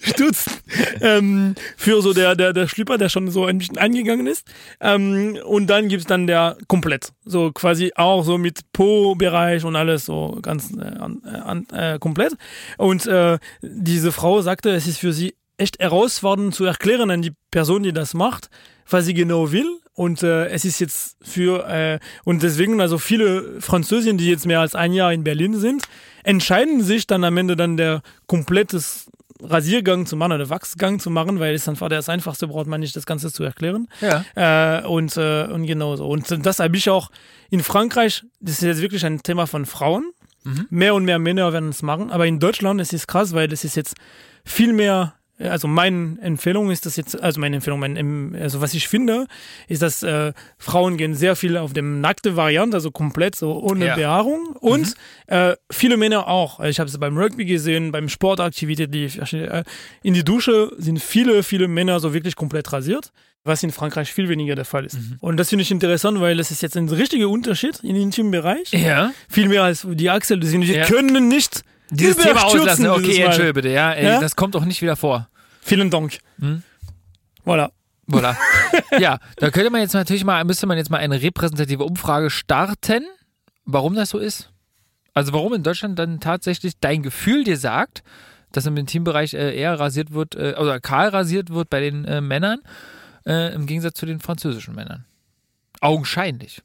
Stürzen. Ähm, für so der, der, der Schlüpper, der schon so ein bisschen eingegangen ist. Ähm, und dann gibt's dann der komplett. So quasi auch so mit Po-Bereich und alles so ganz äh, an, äh, an, äh, komplett. Und äh, diese Frau sagte, es ist für sie echt herausfordernd zu erklären an die Person, die das macht, was sie genau will. Und äh, es ist jetzt für, äh, und deswegen, also viele Französinnen, die jetzt mehr als ein Jahr in Berlin sind, entscheiden sich dann am Ende dann der komplettes Rasiergang zu machen oder Wachsgang zu machen, weil es einfach das Einfachste braucht man nicht, das Ganze zu erklären. Ja. Äh, und, äh, und genau so. Und das habe ich auch in Frankreich, das ist jetzt wirklich ein Thema von Frauen. Mehr und mehr Männer werden es machen. Aber in Deutschland ist es krass, weil das ist jetzt viel mehr, also meine Empfehlung ist das jetzt, also meine Empfehlung, mein, also was ich finde, ist, dass äh, Frauen gehen sehr viel auf dem nackte Variante, also komplett so ohne Ja. Behaarung. Und äh, viele Männer auch. Ich habe es beim Rugby gesehen, beim Sportaktivität, die äh, in die Dusche sind viele, viele Männer so wirklich komplett rasiert, was in Frankreich viel weniger der Fall ist. Mhm. Und das finde ich interessant, weil das ist jetzt ein richtiger Unterschied im intimen Bereich. Ja. Viel mehr als die Achsel. Wir Ja. können nicht Dieses Thema auslassen. Okay, entschuldige bitte. Ja, ey, Ja? das kommt auch nicht wieder vor. Vielen Dank. Hm? Voilà. Voilà. ja, da könnte man jetzt natürlich mal, müsste man jetzt mal eine repräsentative Umfrage starten, warum das so ist. Also warum in Deutschland dann tatsächlich dein Gefühl dir sagt, dass im Intimbereich äh, eher rasiert wird, äh, oder kahl rasiert wird bei den äh, Männern, äh, im Gegensatz zu den französischen Männern. Augenscheinlich.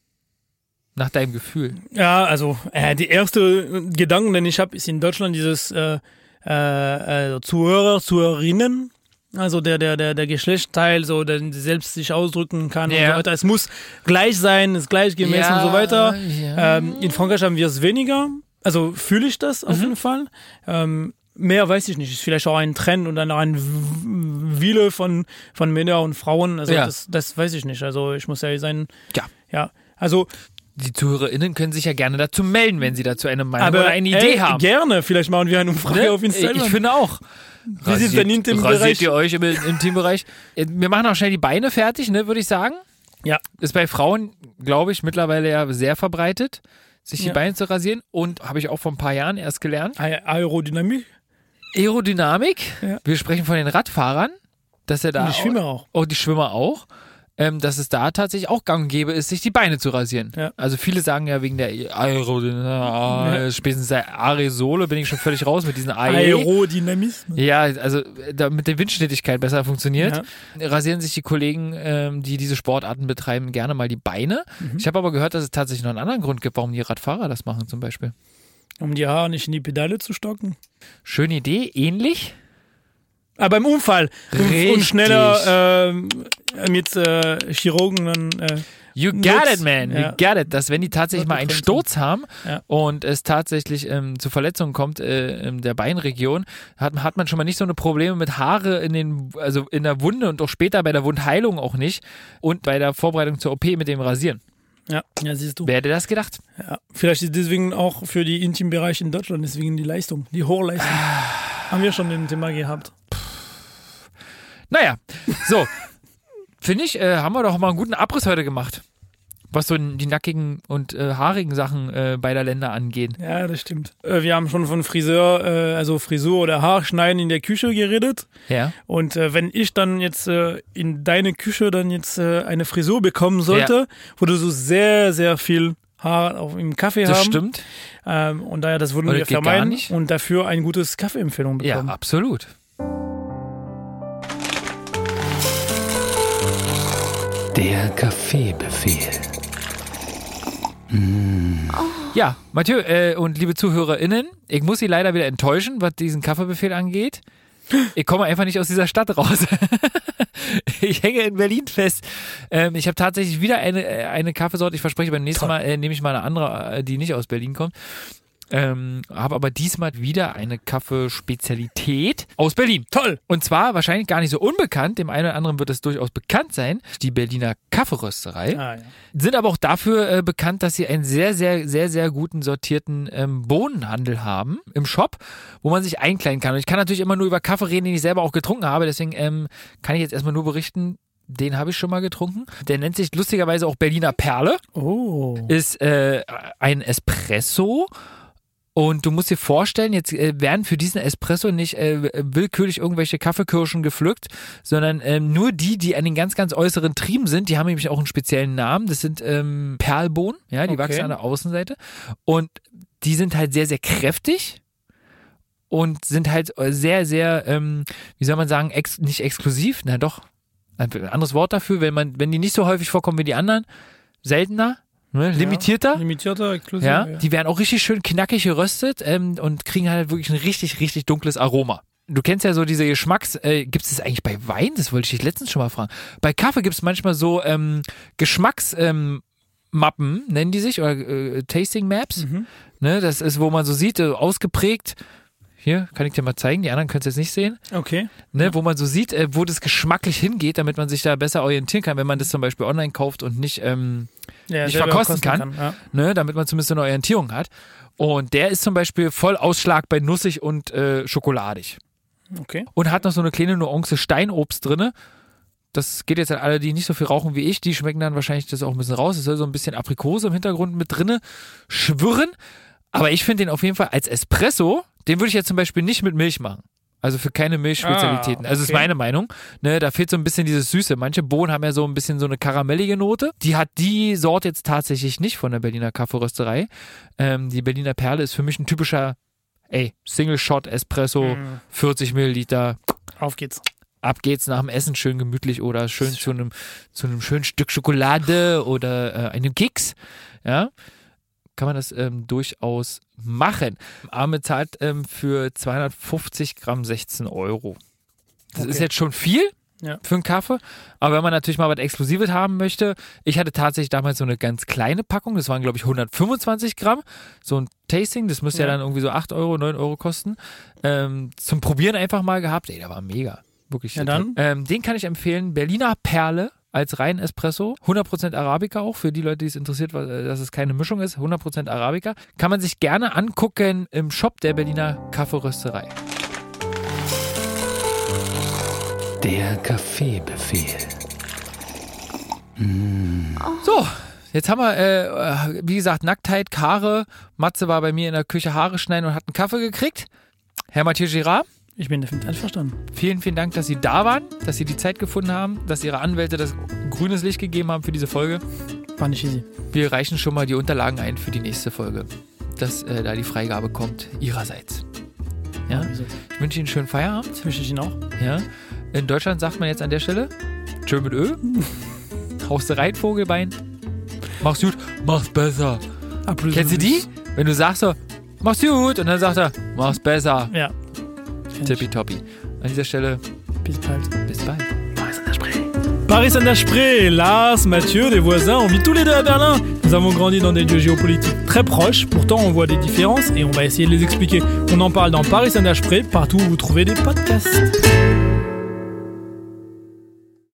Nach deinem Gefühl. Ja, also äh, die erste Gedanken, den ich habe, ist in Deutschland dieses äh, äh, also Zuhörer, Zuhörerinnen. Also der, der, der, der Geschlechtsteil, so der selbst sich ausdrücken kann und Ja. so weiter. Es muss gleich sein, ist gleichgemäß und so weiter. Ja. Ähm, in Frankreich haben wir es weniger. Also fühle ich das Mhm. auf jeden Fall. Ähm, mehr weiß ich nicht. Ist vielleicht auch ein Trend und dann auch ein Wille von, von Männern und Frauen. Also Ja. das, das weiß ich nicht. Also ich muss ehrlich sein. Ja. Ja. Also, Die ZuhörerInnen können sich ja gerne dazu melden, wenn sie dazu eine Meinung aber oder eine Idee ey, haben. gerne. Vielleicht machen wir eine Umfrage Ne? auf Instagram. Ich finde auch. Wie sieht's denn in dem rasiert ihr euch im Intimbereich? Äh, Wir machen auch schnell die Beine fertig, ne, würde ich sagen. Ja. Ist bei Frauen, glaube ich, mittlerweile ja sehr verbreitet, sich die Ja. Beine zu rasieren. Und habe ich auch vor ein paar Jahren erst gelernt. Aer- Aerodynamik. Aerodynamik. Ja. Wir sprechen von den Radfahrern, dass er da. Und die Schwimmer auch. Oh, die Schwimmer auch. Ähm, dass es da tatsächlich auch gang und gäbe ist, sich die Beine zu rasieren. Ja. Also viele sagen ja wegen der Aerodynamik, spätestens der Aerosole bin ich schon völlig raus mit diesen AE. Aerodynamismus. Ja, also äh, damit die Windschnittigkeit besser funktioniert, rasieren sich die Kollegen, ähm, die diese Sportarten betreiben, gerne mal die Beine. Mhm. Ich habe aber gehört, dass es tatsächlich noch einen anderen Grund gibt, warum die Radfahrer das machen zum Beispiel. Um die Haare nicht in die Pedale zu stocken. Schöne Idee, ähnlich. Aber beim Unfall. Und, Richtig. und schneller ähm, mit äh, Chirurgen dann. Äh, You got Nutz. it, man. You Ja. got it. Dass wenn die tatsächlich mal einen Sturz haben Ja. und es tatsächlich ähm, zu Verletzungen kommt äh, in der Beinregion, hat, hat man schon mal nicht so eine Probleme mit Haare in den, also in der Wunde und auch später bei der Wundheilung auch nicht und bei der Vorbereitung zur OP mit dem Rasieren. ja, ja, siehst du. Wer hätte das gedacht? Ja. Vielleicht ist deswegen auch für die Intimbereich in Deutschland deswegen die Leistung, die Hochleistung. Ah. Haben wir schon den Thema gehabt. Naja, so. Finde ich, äh, haben wir doch mal einen guten Abriss heute gemacht. Was so die nackigen und äh, haarigen Sachen äh, beider Länder angeht. Ja, das stimmt. Äh, wir haben schon von Friseur, äh, also Frisur oder Haarschneiden in der Küche geredet. Ja. Und äh, wenn ich dann jetzt in deine Küche dann jetzt eine Frisur bekommen sollte, wo du so sehr, sehr viel Haar auf, im Kaffee Das haben. stimmt. Ähm, und daher, das würden Oder wir vermeiden und dafür ein gutes Kaffeeempfehlung Ja, bekommen. absolut. Der Kaffeebefehl. Ja, Mathieu äh, und liebe ZuhörerInnen, ich muss Sie leider wieder enttäuschen, was diesen Kaffeebefehl angeht. Ich komme einfach nicht aus dieser Stadt raus. ich hänge in Berlin fest. Ähm, ich habe tatsächlich wieder eine, äh, eine Kaffeesorte. Ich verspreche, beim nächsten Mal äh, nehme ich mal eine andere, äh, die nicht aus Berlin kommt. Ähm, habe aber diesmal wieder eine Kaffeespezialität aus Berlin. Toll. Und zwar wahrscheinlich gar nicht so unbekannt, dem einen oder anderen wird es durchaus bekannt sein, die Berliner Kaffeerösterei. Ah, ja. Sind aber auch dafür äh, bekannt, dass sie einen sehr, sehr, sehr, sehr guten sortierten ähm, Bohnenhandel haben im Shop, wo man sich einkleiden kann. Und ich kann natürlich immer nur über Kaffee reden, den ich selber auch getrunken habe, deswegen ähm, kann ich jetzt erstmal nur berichten, den habe ich schon mal getrunken. Der nennt sich lustigerweise auch Berliner Perle Oh. ist äh, ein Espresso. Und du musst dir vorstellen, jetzt äh, werden für diesen Espresso nicht äh, willkürlich irgendwelche Kaffeekirschen gepflückt, sondern ähm, nur die, die an den ganz, ganz äußeren Trieben sind. Die haben nämlich auch einen speziellen Namen. Das sind ähm, Perlbohnen, ja, die Okay. wachsen an der Außenseite. Und die sind halt sehr, sehr kräftig und sind halt äh, sehr, sehr, ähm, wie soll man sagen, ex nicht exklusiv, na doch, ein anderes Wort dafür, wenn man, wenn die nicht so häufig vorkommen wie die anderen, seltener, ne, limitierter. Limitierter, exklusiv. Ja, die werden auch richtig schön knackig geröstet ähm, und kriegen halt wirklich ein richtig, richtig dunkles Aroma. Du kennst ja so diese Geschmacks, äh, gibt es das eigentlich bei Wein? Das wollte ich dich letztens schon mal fragen. Bei Kaffee gibt es manchmal so ähm, Geschmacksmappen, ähm, Mappen, nennen die sich, oder äh, Tasting Maps. Ne, das ist, wo man so sieht, äh, ausgeprägt. Hier, kann ich dir mal zeigen, die anderen können es jetzt nicht sehen Okay. ne, wo man so sieht, äh, wo das geschmacklich hingeht, damit man sich da besser orientieren kann, wenn man das zum Beispiel online kauft und nicht, ähm, Ja, Nicht verkosten kosten kann. Ja. ne, damit man zumindest eine Orientierung hat. Und der ist zum Beispiel voll Ausschlag bei nussig und äh, schokoladig. Okay. Und hat noch so eine kleine Nuance Steinobst drinne. Das geht jetzt an alle, die nicht so viel rauchen wie ich. Die schmecken dann wahrscheinlich das auch ein bisschen raus. Es soll so ein bisschen Aprikose im Hintergrund mit drinne schwirren. Aber ich finde den auf jeden Fall als Espresso, den würde ich jetzt zum Beispiel nicht mit Milch machen. Also für keine Milchspezialitäten. Ah, Also ist okay. meine Meinung. Ne, da fehlt so ein bisschen dieses Süße. Manche Bohnen haben ja so ein bisschen so eine karamellige Note. Die hat die Sorte jetzt tatsächlich nicht von der Berliner Kaffeerösterei. Ähm, die Berliner Perle ist für mich ein typischer, ey, Single Shot Espresso, Mhm. 40 Milliliter. Auf geht's. Ab geht's nach dem Essen schön gemütlich oder schön zu einem, zu einem schönen Stück Schokolade oder äh, einem Keks. Ja, kann man das ähm, durchaus machen. Arme zahlt ähm, für 250 Gramm 16 Euro. Das ist Okay. jetzt schon viel Ja. für einen Kaffee, aber wenn man natürlich mal was Exklusives haben möchte, ich hatte tatsächlich damals so eine ganz kleine Packung, das waren glaube ich 125 Gramm, so ein Tasting, das müsste ja, Ja. dann irgendwie so 8 Euro, 9 Euro kosten. Ähm, zum Probieren einfach mal gehabt, ey, der war mega. Wirklich. Ja, dann. Ähm, den kann ich empfehlen. Berliner Perle als rein Espresso. 100% Arabica auch, für die Leute, die es interessiert, äh, dass es keine Mischung ist. 100% Arabica. Kann man sich gerne angucken im Shop der Berliner Kaffeerösterei. Der Kaffeebefehl. So, jetzt haben wir, äh, äh, wie gesagt, Nacktheit, Haare. Matze war bei mir in der Küche Haare schneiden und hat einen Kaffee gekriegt. Herr Mathieu Girard, Ich bin damit einverstanden. vielen, vielen Dank, dass Sie da waren, dass Sie die Zeit gefunden haben, dass Ihre Anwälte das grünes Licht gegeben haben für diese Folge. War nicht easy. Wir reichen schon mal die Unterlagen ein für die nächste Folge, dass äh, da die Freigabe kommt Ihrerseits. Ja, ich wünsche Ihnen einen schönen Feierabend. Das wünsche ich Ihnen auch. Ja. In Deutschland sagt man jetzt an der Stelle Tschö mit Ö. Haust du rein, Vogelbein. Mach's gut. Mach's besser. Applaus. Kennst du die? Wenn du sagst so, mach's gut. Und dann sagt er, mach's besser. Ja. Kenn ich. Tippitoppi. An dieser Stelle, Bis bald. bis bald. Paris Saint-Desprez, Lars, Mathieu, des voisins, on vit tous les deux à Berlin. Nous avons grandi dans des lieux géopolitiques très proches, pourtant on voit des différences et on va essayer de les expliquer. On en parle dans Paris Saint-Desprez, partout où vous trouvez des podcasts.